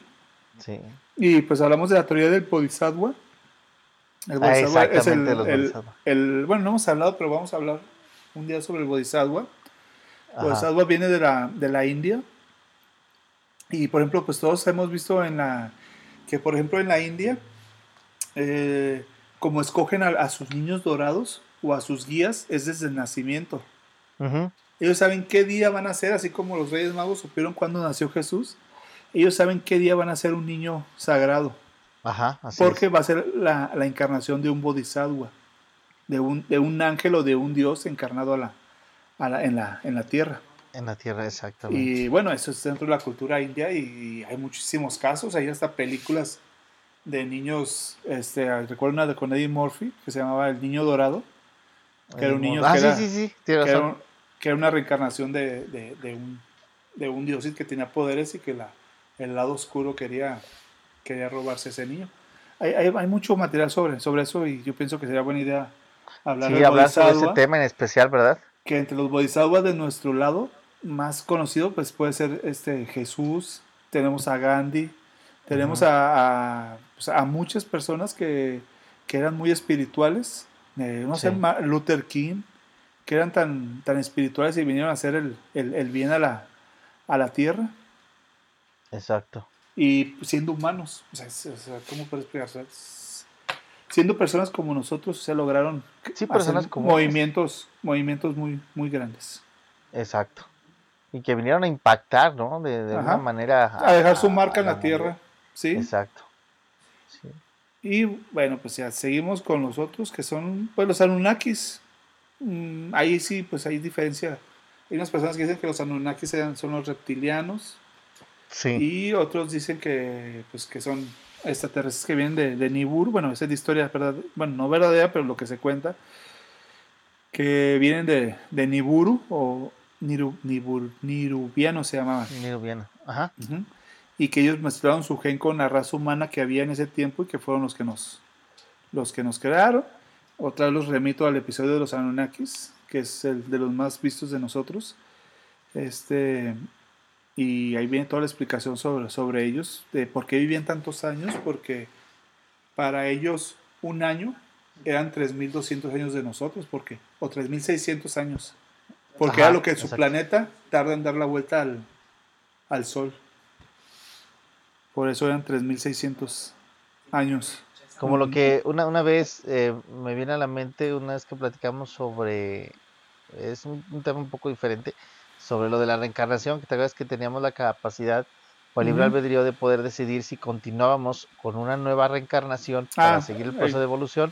Sí. Y pues hablamos de la teoría del Bodhisattva. El ah, Bodhisattva es el, el, bueno, no hemos hablado, pero vamos a hablar un día sobre el Bodhisattva. El Bodhisattva viene de la, de la India. Y por ejemplo, pues todos hemos visto en la que por ejemplo en la India, eh, como escogen a, sus niños dorados o a sus guías, es desde el nacimiento. Ellos saben qué día van a ser, así como los Reyes Magos supieron cuándo nació Jesús. Ellos saben qué día van a ser un niño sagrado. Ajá, porque va a ser la, encarnación de un bodhisattva, de un, de un ángel o de un dios encarnado a la, a en, la, en la tierra. En la tierra, exactamente. Y bueno, eso es dentro de la cultura india y hay muchísimos casos. Hay hasta películas de niños. Este, recuerdo una de con Eddie Murphy que se llamaba El Niño Dorado. Que era un niño ah, que, sí, sí, sí, que, era, que, era, una reencarnación de, de, de, un, de un dios que tenía poderes y que la, el lado oscuro quería, quería robarse ese niño. Hay, hay, hay, mucho material sobre, sobre eso y yo pienso que sería buena idea hablar, sí, hablar sobre ese tema en especial, ¿verdad? Que entre los bodhisattvas de nuestro lado más conocido pues puede ser este Jesús, tenemos a Gandhi, tenemos a, pues, a, muchas personas que, que, eran muy espirituales, eh, no sé, Luther King, que eran tan, tan espirituales y vinieron a hacer el, el, el bien a la, a la tierra. Exacto. Y siendo humanos, o sea, ¿cómo puedes explicar? siendo personas como nosotros, se lograron sí, personas como movimientos, movimientos muy, muy grandes. Exacto y que vinieron a impactar, ¿no? De, de una manera... A, dejar su marca en la, tierra, ¿sí? Exacto. Y bueno, pues ya seguimos con los otros que son, pues los Anunnakis. Mm, ahí sí, pues hay diferencia. Hay unas personas que dicen que los Anunnakis son los reptilianos. Sí. Y otros dicen que, pues, que son extraterrestres que vienen de, de Nibur. Bueno, esa es de historia, verdad, bueno, no verdadera, pero lo que se cuenta. Que vienen de, de Niburu o Niru, Nirubiano se llamaba. Nirubiano, ajá. Y que ellos mezclaron su gen con la raza humana que había en ese tiempo y que fueron los que nos, los que nos crearon. Otra vez los remito al episodio de los Anunnakis, que es el de los más vistos de nosotros. Este, y ahí viene toda la explicación sobre, sobre ellos, de por qué vivían tantos años, porque para ellos un año eran 3.200 años de nosotros, porque, o 3.600 años. Porque era lo que su planeta tarda en dar la vuelta al, al Sol. Por eso eran 3.600 años. Como lo que una, una vez eh, me viene a la mente, una vez que platicamos sobre, es un, tema un poco diferente, sobre lo de la reencarnación, que te acuerdas que teníamos la capacidad o el libre albedrío de poder decidir si continuábamos con una nueva reencarnación para ah, seguir el proceso de evolución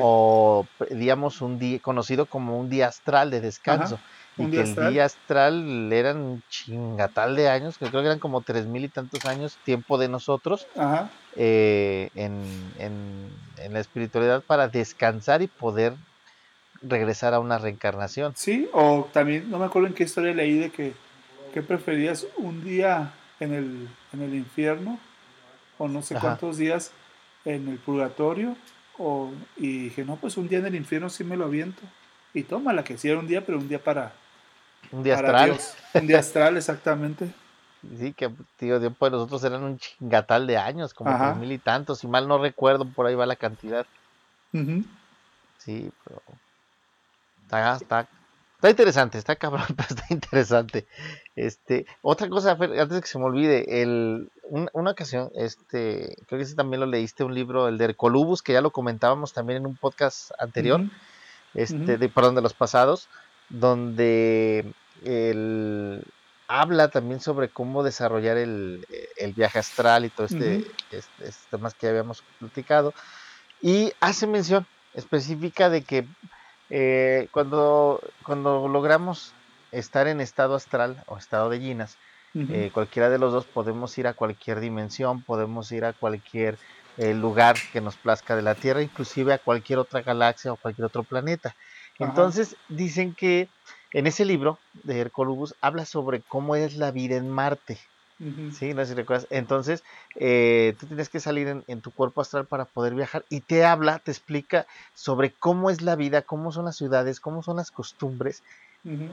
o pedíamos un día conocido como un día astral de descanso y que el día astral eran chingatal de años, que creo que eran como tres mil y tantos años, tiempo de nosotros, eh, en, en, la espiritualidad para descansar y poder regresar a una reencarnación. Sí, o también, no me acuerdo en qué historia leí de que, que preferías un día en el, en el infierno, o no sé cuántos días en el purgatorio, o, y dije, no, pues un día en el infierno sí me lo aviento. Y toma la que sí era un día, pero un día para, un día astral. Un día astral, exactamente. Sí, que tío, tiempo de nosotros eran un chingatal de años, como tres mil y tantos, si mal no recuerdo, por ahí va la cantidad. Sí, pero está, está, está, interesante, está cabrón, pero está interesante. Este, otra cosa, antes de que se me olvide, el, una ocasión, este, creo que sí también lo leíste, un libro, el de Colubus, que ya lo comentábamos también en un podcast anterior, este, de, perdón, de los pasados, donde él habla también sobre cómo desarrollar el, viaje astral y todo este, este, este, temas que habíamos platicado. Y hace mención específica de que eh, cuando, cuando logramos estar en estado astral o estado de Ujú. eh, cualquiera de los dos podemos ir a cualquier dimensión, podemos ir a cualquier eh, lugar que nos plazca de la Tierra, inclusive a cualquier otra galaxia o cualquier otro planeta. Ajá. Entonces dicen que en ese libro de Hercolubus habla sobre cómo es la vida en Marte. Sí, no sé si recuerdas. Entonces, eh, tú tienes que salir en, en tu cuerpo astral para poder viajar y te habla, te explica sobre cómo es la vida, cómo son las ciudades, cómo son las costumbres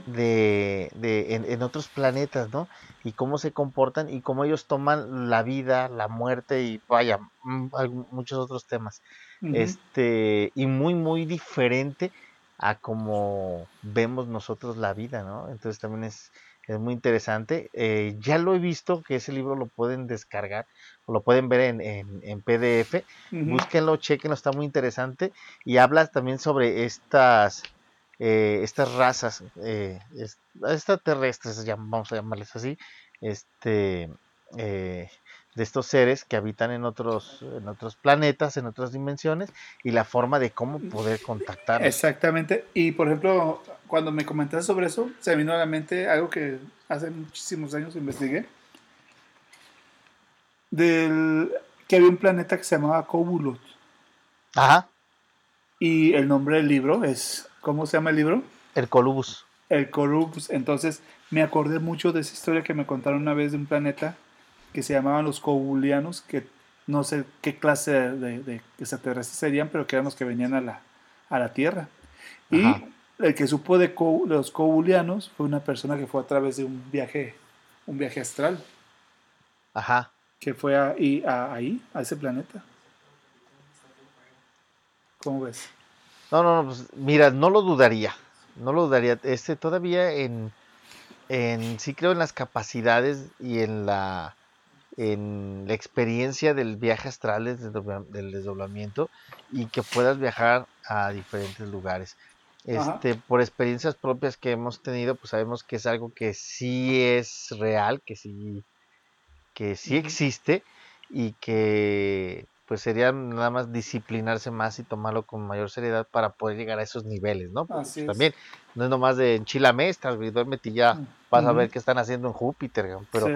de, de- en, en otros planetas, ¿no? Y cómo se comportan y cómo ellos toman la vida, la muerte y vaya, muchos otros temas. Este, y muy, muy diferente a como vemos nosotros la vida, ¿no? Entonces también es, es muy interesante. Eh, ya lo he visto que ese libro lo pueden descargar o lo pueden ver en, en, en PDF. Ujú. Búsquenlo, chequenlo, está muy interesante. Y habla también sobre estas, eh, estas razas eh, es- extraterrestres, vamos a llamarles así, este, eh, de estos seres que habitan en otros, en otros planetas, en otras dimensiones, y la forma de cómo poder contactarlos. Exactamente. Y por ejemplo, cuando me comentaste sobre eso, se me vino a la mente algo que hace muchísimos años investigué. Del que había un planeta que se llamaba Cobulot. Ajá, Y el nombre del libro es. ¿Cómo se llama el libro? el Colubus. El Corubus. Entonces me acordé mucho de esa historia que me contaron una vez de un planeta que se llamaban los Cobulianos, que no sé qué clase de, de extraterrestres serían, pero que eran los que venían a la, a la Tierra. Y Ajá. el que supo de Co- los Cobulianos fue una persona que fue a través de un viaje, un viaje astral, Ajá. que fue a- y a- ahí, a ese planeta. ¿Cómo ves? No, no, no, pues mira, no lo dudaría, no lo dudaría. Este todavía en, en sí creo en las capacidades y en la en la experiencia del viaje astral del desdobla- del desdoblamiento y que puedas viajar a diferentes lugares. Ajá. Este, por experiencias propias que hemos tenido, pues sabemos que es algo que sí es real, que sí, que sí existe y que pues sería nada más disciplinarse más y tomarlo con mayor seriedad para poder llegar a esos niveles, ¿no? Así pues, es. también no es nomás de enchilame, güey, duérmete y ya vas a ver qué están haciendo en Júpiter, pero Sí.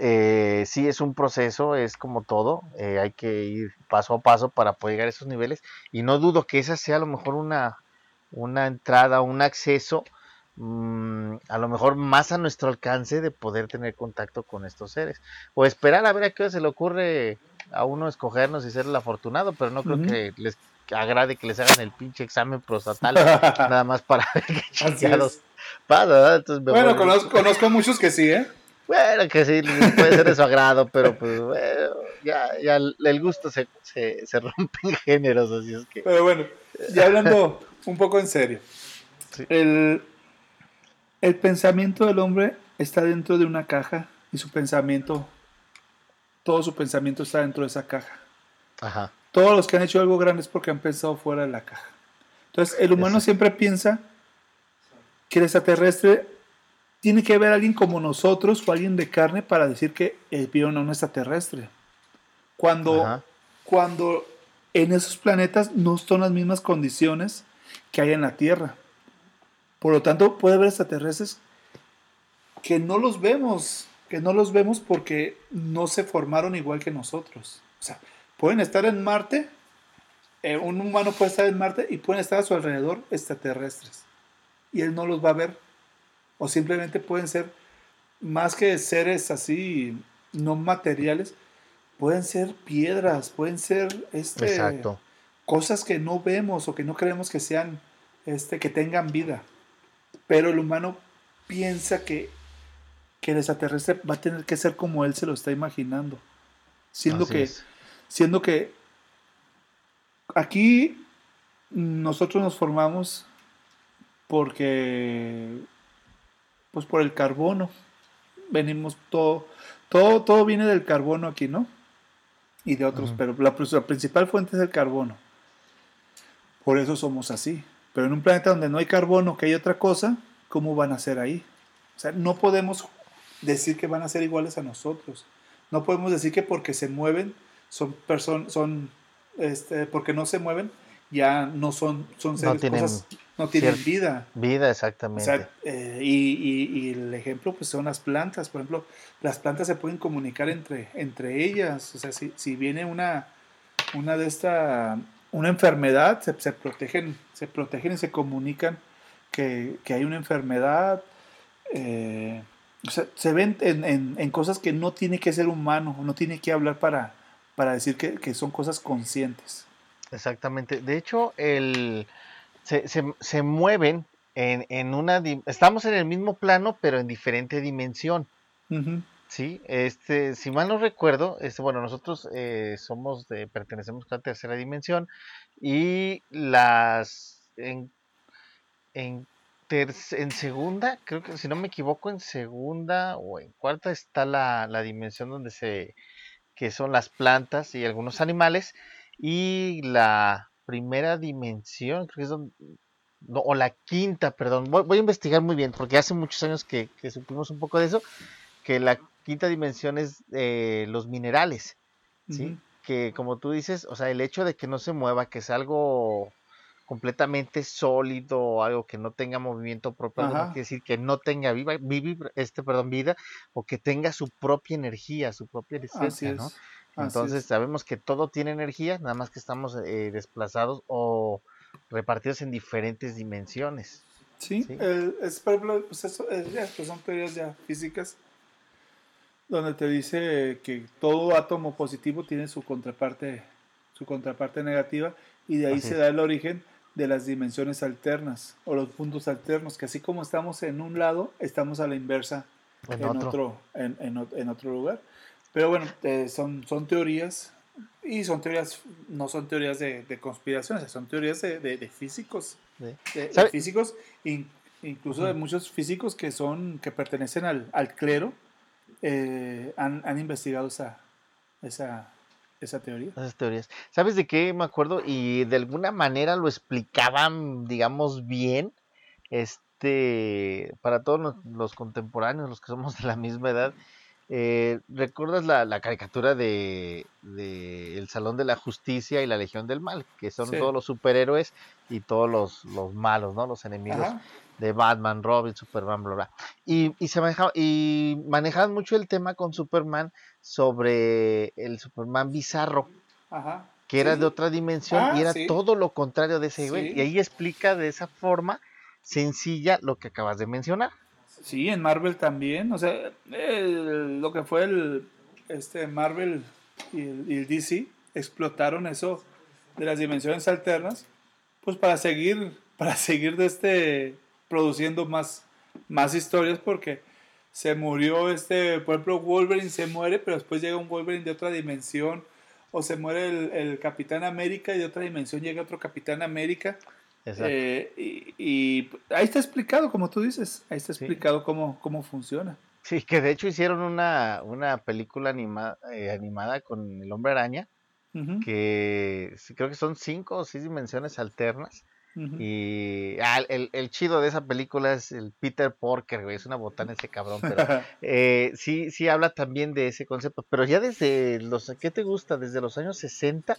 Eh, sí es un proceso, es como todo, eh, hay que ir paso a paso para poder llegar a esos niveles y no dudo que esa sea a lo mejor una, una entrada, un acceso mm, a lo mejor más a nuestro alcance de poder tener contacto con estos seres o esperar a ver a qué hora se le ocurre a uno escogernos y ser el afortunado, pero no creo que les agrade que les hagan el pinche examen prostatal nada más para ver qué chingados pasa. Entonces Bueno, conozco, conozco a muchos que sí, ¿eh? Bueno, que sí, puede ser de su agrado, pero pues bueno, ya, ya el gusto se, se, se rompe en géneros, así es que... Pero bueno, ya hablando un poco en serio. Sí. El, el pensamiento del hombre está dentro de una caja y su pensamiento, todo su pensamiento está dentro de esa caja. Ajá, Todos los que han hecho algo grande es porque han pensado fuera de la caja. Entonces, el humano Eso. siempre piensa que el extraterrestre tiene que haber alguien como nosotros o alguien de carne para decir que eh, vieron a un extraterrestre. Cuando, Ajá. cuando en esos planetas no son las mismas condiciones que hay en la Tierra. Por lo tanto, puede haber extraterrestres que no los vemos, que no los vemos porque no se formaron igual que nosotros. O sea, pueden estar en Marte, eh, un humano puede estar en Marte y pueden estar a su alrededor extraterrestres. Y él no los va a ver. O simplemente pueden ser más que seres así no materiales, pueden ser piedras, pueden ser este, exacto. cosas que no vemos o que no creemos que sean, este, que tengan vida. Pero el humano piensa que, que el extraterrestre va a tener que ser como él se lo está imaginando. Siendo Así que, es. siendo que aquí nosotros nos formamos porque pues por el carbono. Venimos todo todo todo viene del carbono aquí no y de otros pero la, la principal fuente es el carbono. Por eso somos así. Pero en un planeta donde no hay carbono que hay otra cosa cómo van a ser ahí o sea no podemos decir que van a ser iguales a nosotros. No podemos decir que porque se mueven son personas son este, porque no se mueven ya no son, son No seres, tienen cosas, no tienen vida. Vida, O exactamente. sea, eh, y, y- y el ejemplo pues son las plantas. Por ejemplo, las plantas se pueden comunicar entre, entre ellas. O sea, si, si viene una, una de esta, una enfermedad, se, se protegen, se protegen y se comunican que, que hay una enfermedad. eh, o sea, se ven en, en- en cosas que no tiene que ser humano, no tiene que hablar para, para decir que, que son cosas conscientes. Exactamente. De hecho, el, se, se- se mueven en, en una... Estamos en el mismo plano, pero en diferente dimensión. Sí, este, si mal no recuerdo, este, bueno, nosotros eh, somos de, pertenecemos a la tercera dimensión y las en, en, ter- en segunda, creo que si no me equivoco, en segunda o en cuarta está la, la dimensión donde se, que son las plantas y algunos animales y la primera dimensión, creo que es donde, no, o la quinta, perdón, voy, voy a investigar muy bien porque hace muchos años que, que supimos un poco de eso que la quinta dimensión es eh, los minerales, ¿sí? Que como tú dices, o sea, el hecho de que no se mueva, que es algo completamente sólido, algo que no tenga movimiento propio, algo quiere decir que no tenga viva, vivi- este, perdón, vida, o que tenga su propia energía, su propia esencia, es. ¿no? Entonces es. sabemos que todo tiene energía, nada más que estamos eh, desplazados o repartidos en diferentes dimensiones. Sí, Sí. el- es, por ejemplo, pues eso, eh, ya, pues son teorías ya físicas, donde te dice que todo átomo positivo tiene su contraparte, su contraparte negativa, y de ahí Así se es. da el origen de las dimensiones alternas o los puntos alternos, que así como estamos en un lado, estamos a la inversa En en, otro. otro, en, en en otro lugar. Pero bueno, eh, son, son teorías, y son teorías, no son teorías de, de conspiraciones, son teorías de, de- de físicos de, de físicos, in- incluso de Ujú. muchos físicos que son, que pertenecen al, al clero, eh, han, han investigado esa, esa, esa teoría. Esas teorías. ¿Sabes de qué me acuerdo? Y de alguna manera lo explicaban, digamos, bien, este, para todos los, los contemporáneos, los que somos de la misma edad. Eh, ¿Recuerdas la, la caricatura de, de El Salón de la Justicia y la Legión del Mal? Que son Sí. todos los superhéroes y todos los, los malos, ¿no? Los enemigos Ajá, de Batman, Robin, Superman, bla, bla. Y, y se manejaba, y manejaban mucho el tema con Superman sobre el Superman bizarro, ajá. que era Sí. de otra dimensión Ah, y era sí. todo lo contrario de ese güey. Y ahí explica de esa forma sencilla lo que acabas de mencionar. Sí, en Marvel también. O sea, lo que fue el este Marvel y el, y el DC explotaron eso de las dimensiones alternas, pues para seguir, para seguir de este produciendo más, más historias porque se murió este, por ejemplo, Wolverine se muere, pero después llega un Wolverine de otra dimensión, o se muere el, el Capitán América y de otra dimensión llega otro Capitán América. Eh, y, y ahí está explicado, como tú dices, ahí está Sí. explicado cómo, cómo funciona. Sí, que de hecho hicieron una, una película anima- eh, animada con el hombre araña, que creo que son cinco o seis dimensiones alternas. Y ah, el, el chido de esa película es el Peter Porker, güey, es una botana ese cabrón, pero eh, sí, sí habla también de ese concepto, pero ya desde los, ¿qué te gusta? Desde los años 60,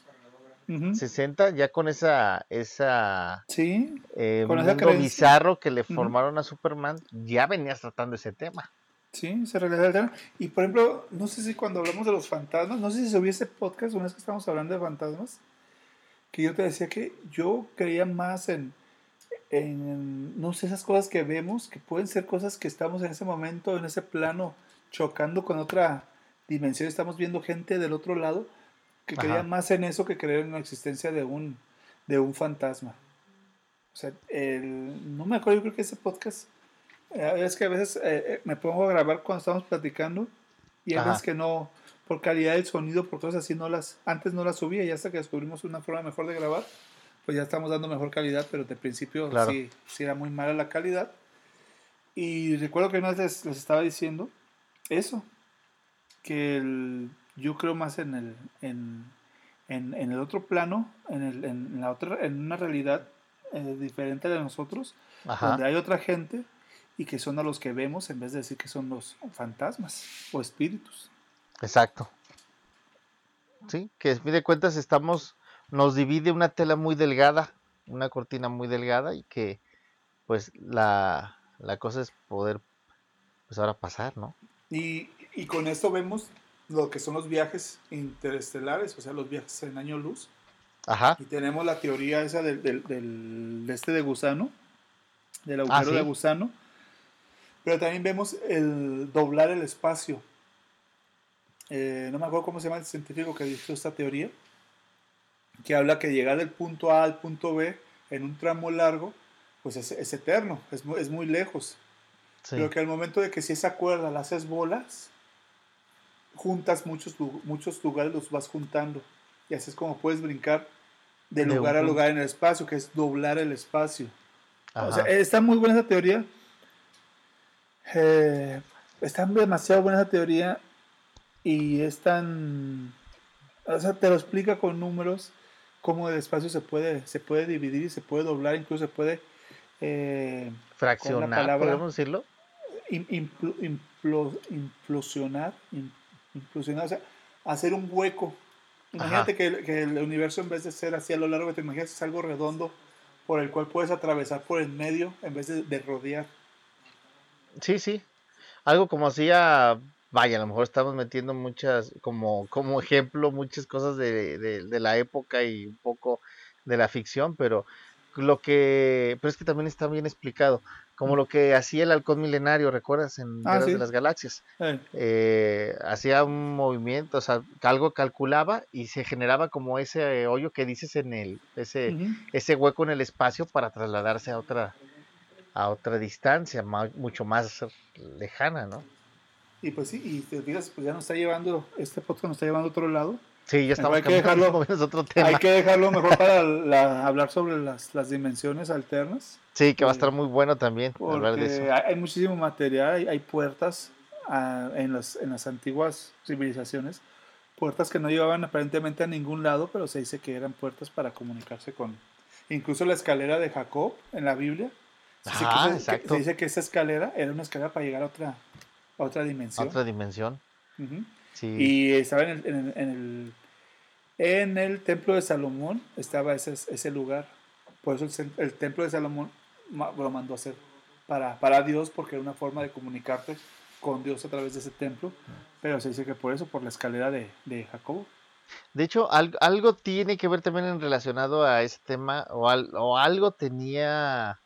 Ujú. 60, ya con esa, esa Sí, eh, Con mundo bizarro que le formaron a Superman, ya venías tratando ese tema. sí, se realiza el tema. Y por ejemplo, no sé si cuando hablamos de los fantasmas, no sé si subí ese podcast una vez que estábamos hablando de fantasmas, que yo te decía que yo creía más en, en, no sé, esas cosas que vemos, que pueden ser cosas que estamos en ese momento, en ese plano, chocando con otra dimensión, estamos viendo gente del otro lado, que Ajá. creía más en eso que creer en la existencia de un, de un fantasma. O sea, el- no me acuerdo, yo creo que ese podcast, eh, es que a veces eh, eh, me pongo a grabar cuando estamos platicando y Ajá. veces que no, por calidad del sonido, por cosas así, no las, antes no las subía y hasta que descubrimos una forma mejor de grabar, pues ya estamos dando mejor calidad, pero de principio Claro. sí, sí era muy mala la calidad. Y recuerdo que una vez les, les estaba diciendo eso, que el- yo creo más en el, en, en, en el otro plano, en, el, en, la otra, en una realidad eh, diferente de nosotros, Ajá. donde hay otra gente y que son a los que vemos en vez de decir que son los fantasmas o espíritus. Exacto. Sí, que a fin de cuentas estamos nos divide una tela muy delgada, una cortina muy delgada y que pues la, la cosa es poder pues ahora pasar, ¿no? Y, y con esto vemos lo que son los viajes interestelares, o sea, los viajes en año luz. Ajá. Y tenemos la teoría esa del, del, del- de este de gusano, del Ah, agujero sí. de gusano. Pero también vemos el doblar el espacio. Eh, no me acuerdo cómo se llama el científico que dijo esta teoría, que habla que llegar del punto A al punto B en un tramo largo, pues es, es eterno, es, es muy lejos. Sí. Pero que al momento de que si esa cuerda la haces bolas, juntas muchos, muchos lugares, los vas juntando. Y así es como puedes brincar de De lugar a lugar en el espacio, que es doblar el espacio. O sea, Ajá. está muy buena esa teoría. Eh, está demasiado buena esa teoría y es tan... O sea, te lo explica con números cómo el espacio se puede, se puede dividir y se puede doblar, incluso se puede... eh, Fraccionar, palabra- podemos decirlo. im- implo- implo- implosionar, im- implosionar, o sea, hacer un hueco. Imagínate que, el- que el universo en vez de ser así a lo largo, te imaginas es algo redondo por el cual puedes atravesar por el medio en vez de, de rodear. Sí, sí. Algo como hacía, vaya, a lo mejor estamos metiendo muchas, como, como ejemplo, muchas cosas de, de, de la época y un poco de la ficción, pero lo que, pero es que también está bien explicado, como lo que hacía el halcón milenario, ¿recuerdas? En Ah, sí. de las Galaxias. Eh, Eh, hacía un movimiento, o sea, algo calculaba y se generaba como ese hoyo que dices en el, ese, ese hueco en el espacio para trasladarse a otra a otra distancia mucho más lejana, ¿no? Y pues sí, y te fijas, pues ya nos está llevando, este podcast nos está llevando a otro lado. Sí, ya estamos hay que dejarlo- es otro tema. Hay que dejarlo mejor para la- hablar sobre las, las dimensiones alternas. Sí, que va a estar muy bueno también hablar de eso. hay, hay muchísimo material, hay, hay puertas ah, en, las, en las antiguas civilizaciones, puertas que no llevaban aparentemente a ningún lado, pero se dice que eran puertas para comunicarse con... Incluso la escalera de Jacob en la Biblia, se dice, Ajá, que, que- exacto. se dice que esa escalera era una escalera para llegar a otra, a otra dimensión. Otra dimensión. Ujú. Sí. Y estaba en el, en el, en el, en el templo de Salomón, estaba ese, ese lugar. Por eso el, templo de Salomón lo mandó a hacer para, para Dios, porque era una forma de comunicarte con Dios a través de ese templo. Pero se dice que por eso, por la escalera de, de Jacobo. De hecho, al- algo tiene que ver también en relacionado a ese tema, o, o algo tenía,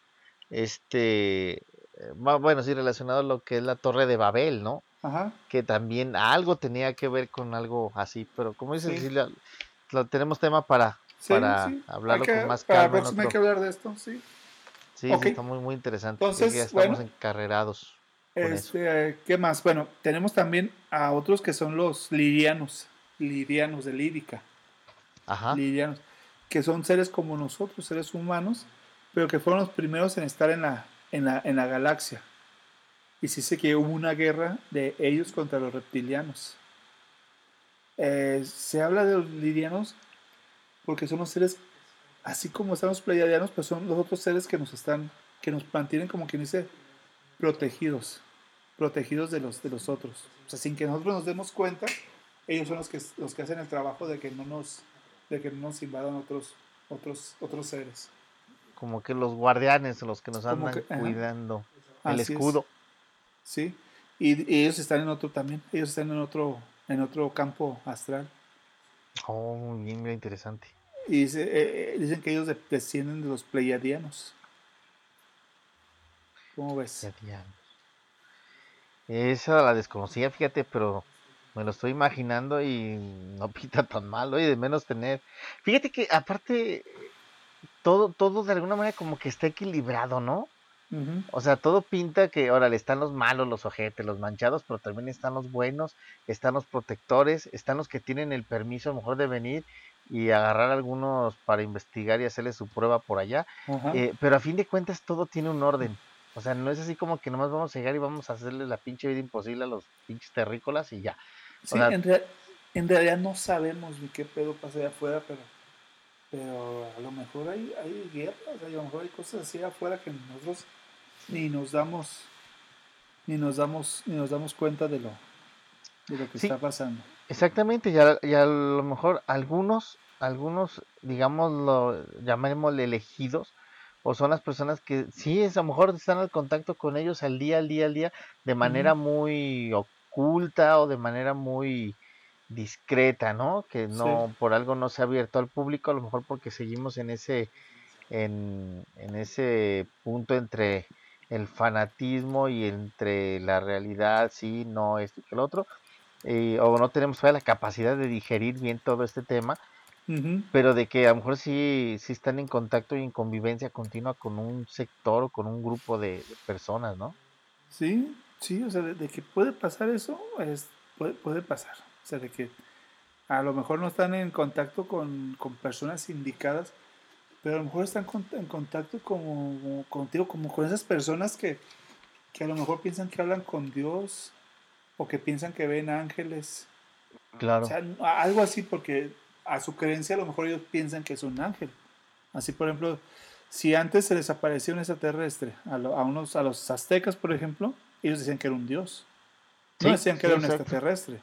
este, eh, bueno, sí, relacionado a lo que es la Torre de Babel, ¿no? Ajá. que también algo tenía que ver con algo así, pero como dices, Sí. Cecilia, lo tenemos tema para, Sí, para hablarlo que- con más para calma. en próxima hay que hablar de esto, sí. Sí, está muy, muy interesante. Entonces, ya estamos bueno. encarrerados. Este, ¿Qué más? Bueno, tenemos también a otros que son los lirianos, lirianos de lírica. Ajá. lirianos, que son seres como nosotros, seres humanos, pero que fueron los primeros en estar en la, en la, en la galaxia. Y se dice que hubo una guerra de ellos contra los reptilianos. Eh, se habla de los lirianos porque son los seres, así como están los pleiadianos, pues son los otros seres que nos están, que nos mantienen como quien dice, protegidos, protegidos de los, de los otros. O sea, sin que nosotros nos demos cuenta, ellos son los que, los que hacen el trabajo de que no nos, de que no nos invadan otros, otros, otros seres. Como que los guardianes, los que nos Como andan que- ajá. cuidando. El Así es. ¿Sí? Y, y ellos están en otro también, ellos están en otro, en otro campo astral. Oh, muy bien, muy interesante. Y dice, eh, eh, dicen que ellos de- descienden de los pleiadianos. ¿Cómo ves? Diablos. Esa la desconocía, fíjate, pero me lo estoy imaginando y no pinta tan mal, oye, de menos tener. Fíjate que aparte, todo, todo de alguna manera como que está equilibrado, ¿no? O sea, todo pinta que, órale, están los malos, los ojetes, los manchados, pero también están los buenos, están los protectores, están los que tienen el permiso a lo mejor de venir y agarrar algunos para investigar y hacerle su prueba por allá. Eh, pero a fin de cuentas todo tiene un orden. O sea, no es así como que nomás vamos a llegar y vamos a hacerle la pinche vida imposible a los pinches terrícolas y ya. Sí, sea- en, en realidad no sabemos ni qué pedo pasa allá afuera, pero, pero a lo mejor hay, hay guerras, a lo mejor hay cosas así afuera que nosotros ni nos damos, ni nos damos, ni nos damos cuenta de lo, de lo que Sí. está pasando. Exactamente, y a, y a lo mejor algunos, algunos, digamos, lo llamémosle elegidos, o son las personas que sí, es, a lo mejor están al contacto con ellos al día, al día, al día, de manera muy oculta o de manera muy discreta, ¿no? Que no, por algo no se ha abierto al público, a lo mejor porque seguimos en ese, en, en ese punto entre el fanatismo y entre la realidad, sí, no, esto y el otro, eh, o no tenemos todavía la capacidad de digerir bien todo este tema, pero de que a lo mejor sí, sí están en contacto y en convivencia continua con un sector o con un grupo de, personas, ¿no? Sí, sí, o sea, de, que puede pasar eso, es, puede, puede, pasar. O sea, de que a lo mejor no están en contacto con, con personas indicadas, pero a lo mejor están en contacto como, contigo, como con esas personas que, que a lo mejor piensan que hablan con Dios o que piensan que ven ángeles. Claro. O sea, algo así, porque a su creencia a lo mejor ellos piensan que es un ángel. Así, por ejemplo, si antes se les aparecía un extraterrestre, a, unos, a los aztecas, por ejemplo, ellos decían que era un dios. No decían que era un extraterrestre.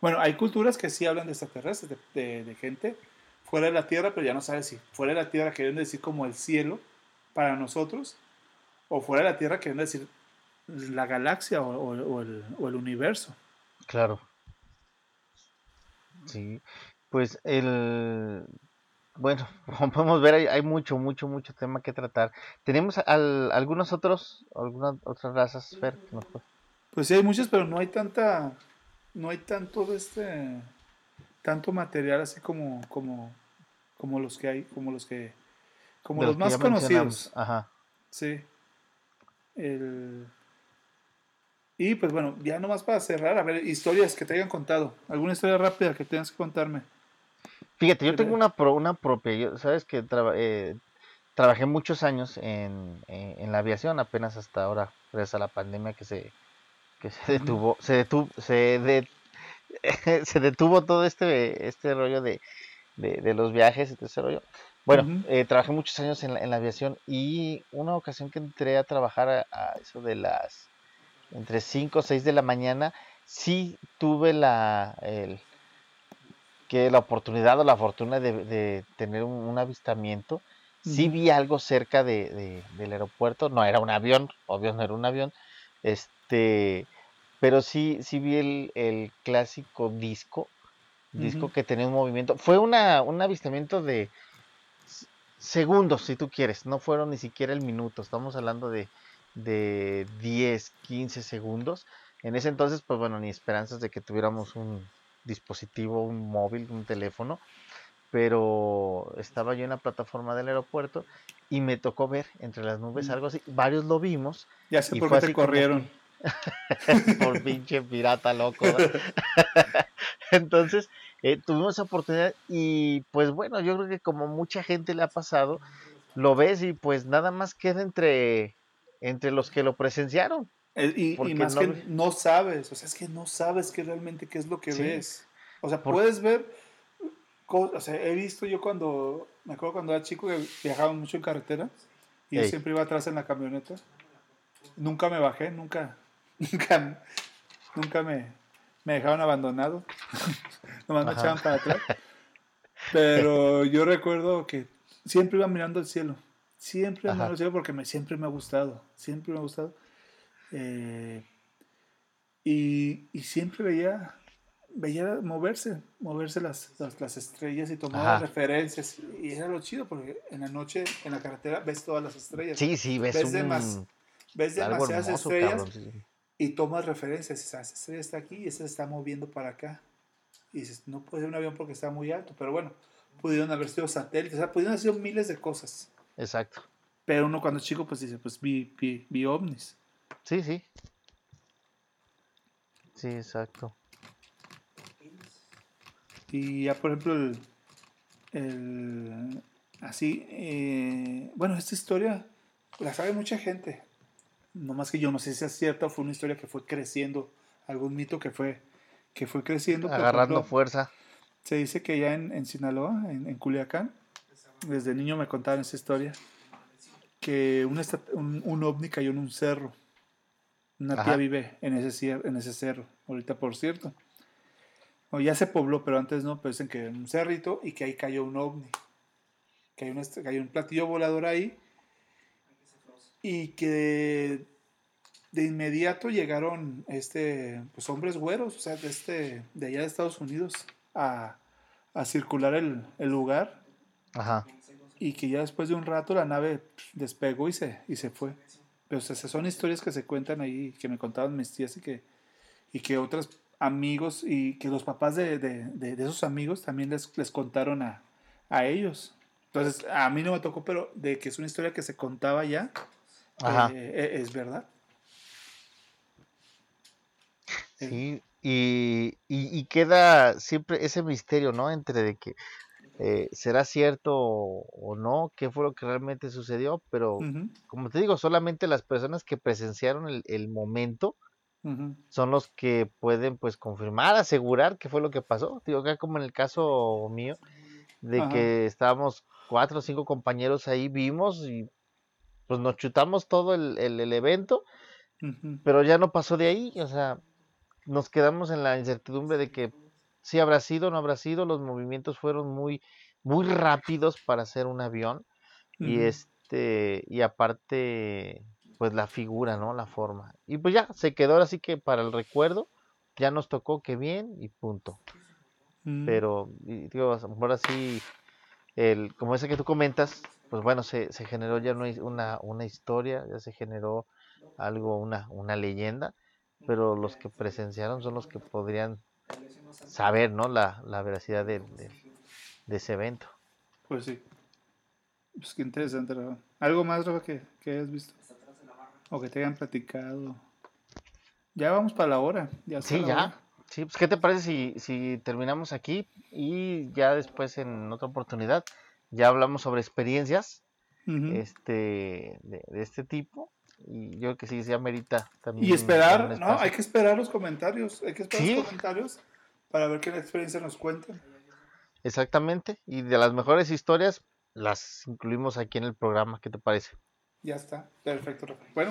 Bueno, hay culturas que sí hablan de extraterrestres, de, de, gente fuera de la Tierra, pero ya no sabes si fuera de la Tierra quieren decir como el cielo para nosotros, o fuera de la Tierra quieren decir la galaxia o, el, o el universo. Claro. Sí, pues el, bueno, como podemos ver, hay, mucho, mucho, mucho tema que tratar. ¿Tenemos algunos otros, algunas otras razas, Fer? Pues sí, hay muchas, pero no hay tanta, no hay tanto de este, tanto material así como, como, como los que hay, como los que, como los, más conocidos. Ajá. Sí. El, y pues bueno, ya nomás para cerrar, a ver, historias que te hayan contado. ¿Alguna historia rápida que tengas que contarme? Fíjate, yo tengo una, una propia, sabes que eh, trabajé muchos años en, la aviación, apenas hasta ahora, gracias a la pandemia que se, que se detuvo, se detuvo, se, se detuvo todo este, este rollo de, los viajes y todo ese rollo. Bueno, eh, trabajé muchos años en la, aviación y una ocasión que entré a trabajar a, eso de las entre 5 o 6 de la mañana, sí tuve la, el, que la oportunidad o la fortuna de, tener un, avistamiento. Sí vi algo cerca de, del aeropuerto, no era un avión, obvio no era un avión, este, pero sí, sí vi el, clásico disco, disco que tenía un movimiento. Fue una, un avistamiento de segundos, si tú quieres, no fueron ni siquiera el minuto, estamos hablando de, de 10, 15 segundos. En ese entonces, pues bueno, ni esperanzas de que tuviéramos un, dispositivo, un móvil, un teléfono, pero estaba yo en la plataforma del aeropuerto y me tocó ver entre las nubes algo así. Varios lo vimos. Ya sé por qué te corrieron. por pinche pirata loco. Entonces, eh, tuvimos esa oportunidad y pues bueno, yo creo que como mucha gente le ha pasado, lo ves y pues nada más queda entre, entre los que lo presenciaron. Eh, y, más no, que no sabes, o sea, es que no sabes que realmente qué es lo que ves. O sea, puedes ver, o sea, he visto yo cuando, me acuerdo cuando era chico que viajaba mucho en carretera y yo siempre iba atrás en la camioneta. Nunca me bajé, nunca, nunca, nunca me, me dejaron abandonado. Nomás me echaban para atrás. Pero yo recuerdo que siempre iba mirando el cielo. Siempre iba mirando el cielo porque me, siempre me ha gustado. Siempre me ha gustado. Eh, y, y, siempre veía, veía moverse, moverse las, las, estrellas y tomaba referencias. Y era lo chido porque en la noche en la carretera ves todas las estrellas. Sí, sí, ves, ves, ves demasiadas estrellas y tomas referencias. Esa estrella está aquí y esa se está moviendo para acá. Y dices, no puede ser un avión porque está muy alto, pero bueno, pudieron haber sido satélites, o sea, pudieron haber sido miles de cosas. Exacto. Pero uno cuando es chico, pues dice, pues vi, vi, vi ovnis. Sí, sí. Sí, exacto. Y ya, por ejemplo, el, así, eh, bueno, esta historia la sabe mucha gente. No más que yo no sé si es cierta fue una historia que fue creciendo, algún mito que fue, que fue creciendo. Agarrando fuerza. Se dice que ya en, Sinaloa, en, Culiacán, desde niño me contaron esa historia, que un, un, un ovni cayó en un cerro una tía vive en ese, en ese cerro, ahorita por cierto. o ya se pobló, pero antes no, pero dicen que en un cerrito y que ahí cayó un ovni. Que hay un, que hay un platillo volador ahí y que de inmediato llegaron este pues hombres güeros, o sea, de este de allá de Estados Unidos a, a circular el, el lugar Ajá. y que ya después de un rato la nave despegó y se, y se fue. Pero o sea, esas son historias que se cuentan ahí, que me contaban mis tías y que, y que otros amigos y que los papás de, de- de- de esos amigos también les, les contaron a, a ellos. Entonces, a mí no me tocó, pero de que es una historia que se contaba ya, Ajá. eh, eh, es verdad. Sí, y, y, y queda siempre ese misterio, ¿no? Entre de que eh, será cierto o, no, qué fue lo que realmente sucedió, pero como te digo, solamente las personas que presenciaron el, el momento son los que pueden pues confirmar, asegurar qué fue lo que pasó. Digo, acá como en el caso mío, de que estábamos cuatro o cinco compañeros ahí, vimos y pues nos chutamos todo el, el, el evento, pero ya no pasó de ahí, o sea, nos quedamos en la incertidumbre de que si habrá sido o no habrá sido, los movimientos fueron muy, muy rápidos para hacer un avión y este, y aparte, pues la figura, ¿no? La forma. Y pues ya, se quedó ahora sí que para el recuerdo, ya nos tocó que bien y punto. Mm, Pero, y digo, ahora sí, el, como ese que tú comentas, pues bueno, se, se generó ya una, una, una historia, ya se generó algo, una, una leyenda, pero los que presenciaron son los que podrían saber, ¿no? La, la veracidad de, de- de ese evento. Pues sí. Pues qué interesante, Rafa. ¿Algo más, Rafa, que, que hayas visto? O que te hayan platicado. Ya vamos para la hora. Ya Sí, la ya. hora. Sí, pues ¿qué te parece si, si terminamos aquí y ya después en otra oportunidad ya hablamos sobre experiencias Ujú. este de, de este tipo y yo creo que sí, ya merita también Y esperar, ¿no? Hay que esperar los comentarios. Hay que esperar Sí. los comentarios para ver qué experiencia nos cuentan. Exactamente, y de las mejores historias las incluimos aquí en el programa, ¿qué te parece? Ya está. Perfecto. Bueno,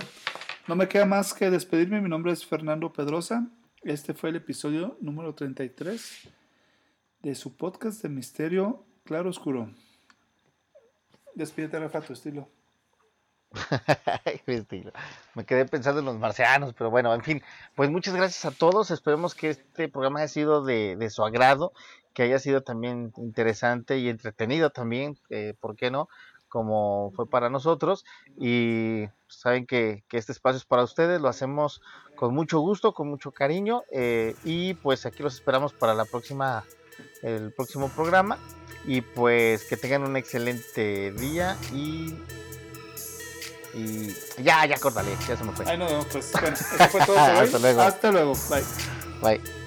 no me queda más que despedirme. Mi nombre es Fernando Pedrosa. Este fue el episodio número 33 de su podcast de Misterio Claro Oscuro. Despídete, Rafa, tu estilo. Me quedé pensando en los marcianos, pero bueno, en fin, pues muchas gracias a todos. Esperemos que este programa haya sido de, de su agrado, que haya sido también interesante y entretenido también, eh, ¿por qué no? Como fue para nosotros. Y saben que, que este espacio es para ustedes, lo hacemos con mucho gusto, con mucho cariño. eh, y pues aquí los esperamos para la próxima, el próximo programa. Y pues que tengan un excelente día y y ya, ya, córtale, ya se me fue. Ahí nos vemos, pues. Bueno, eso fue todo por hoy. Hasta luego. Hasta luego. Bye. Bye.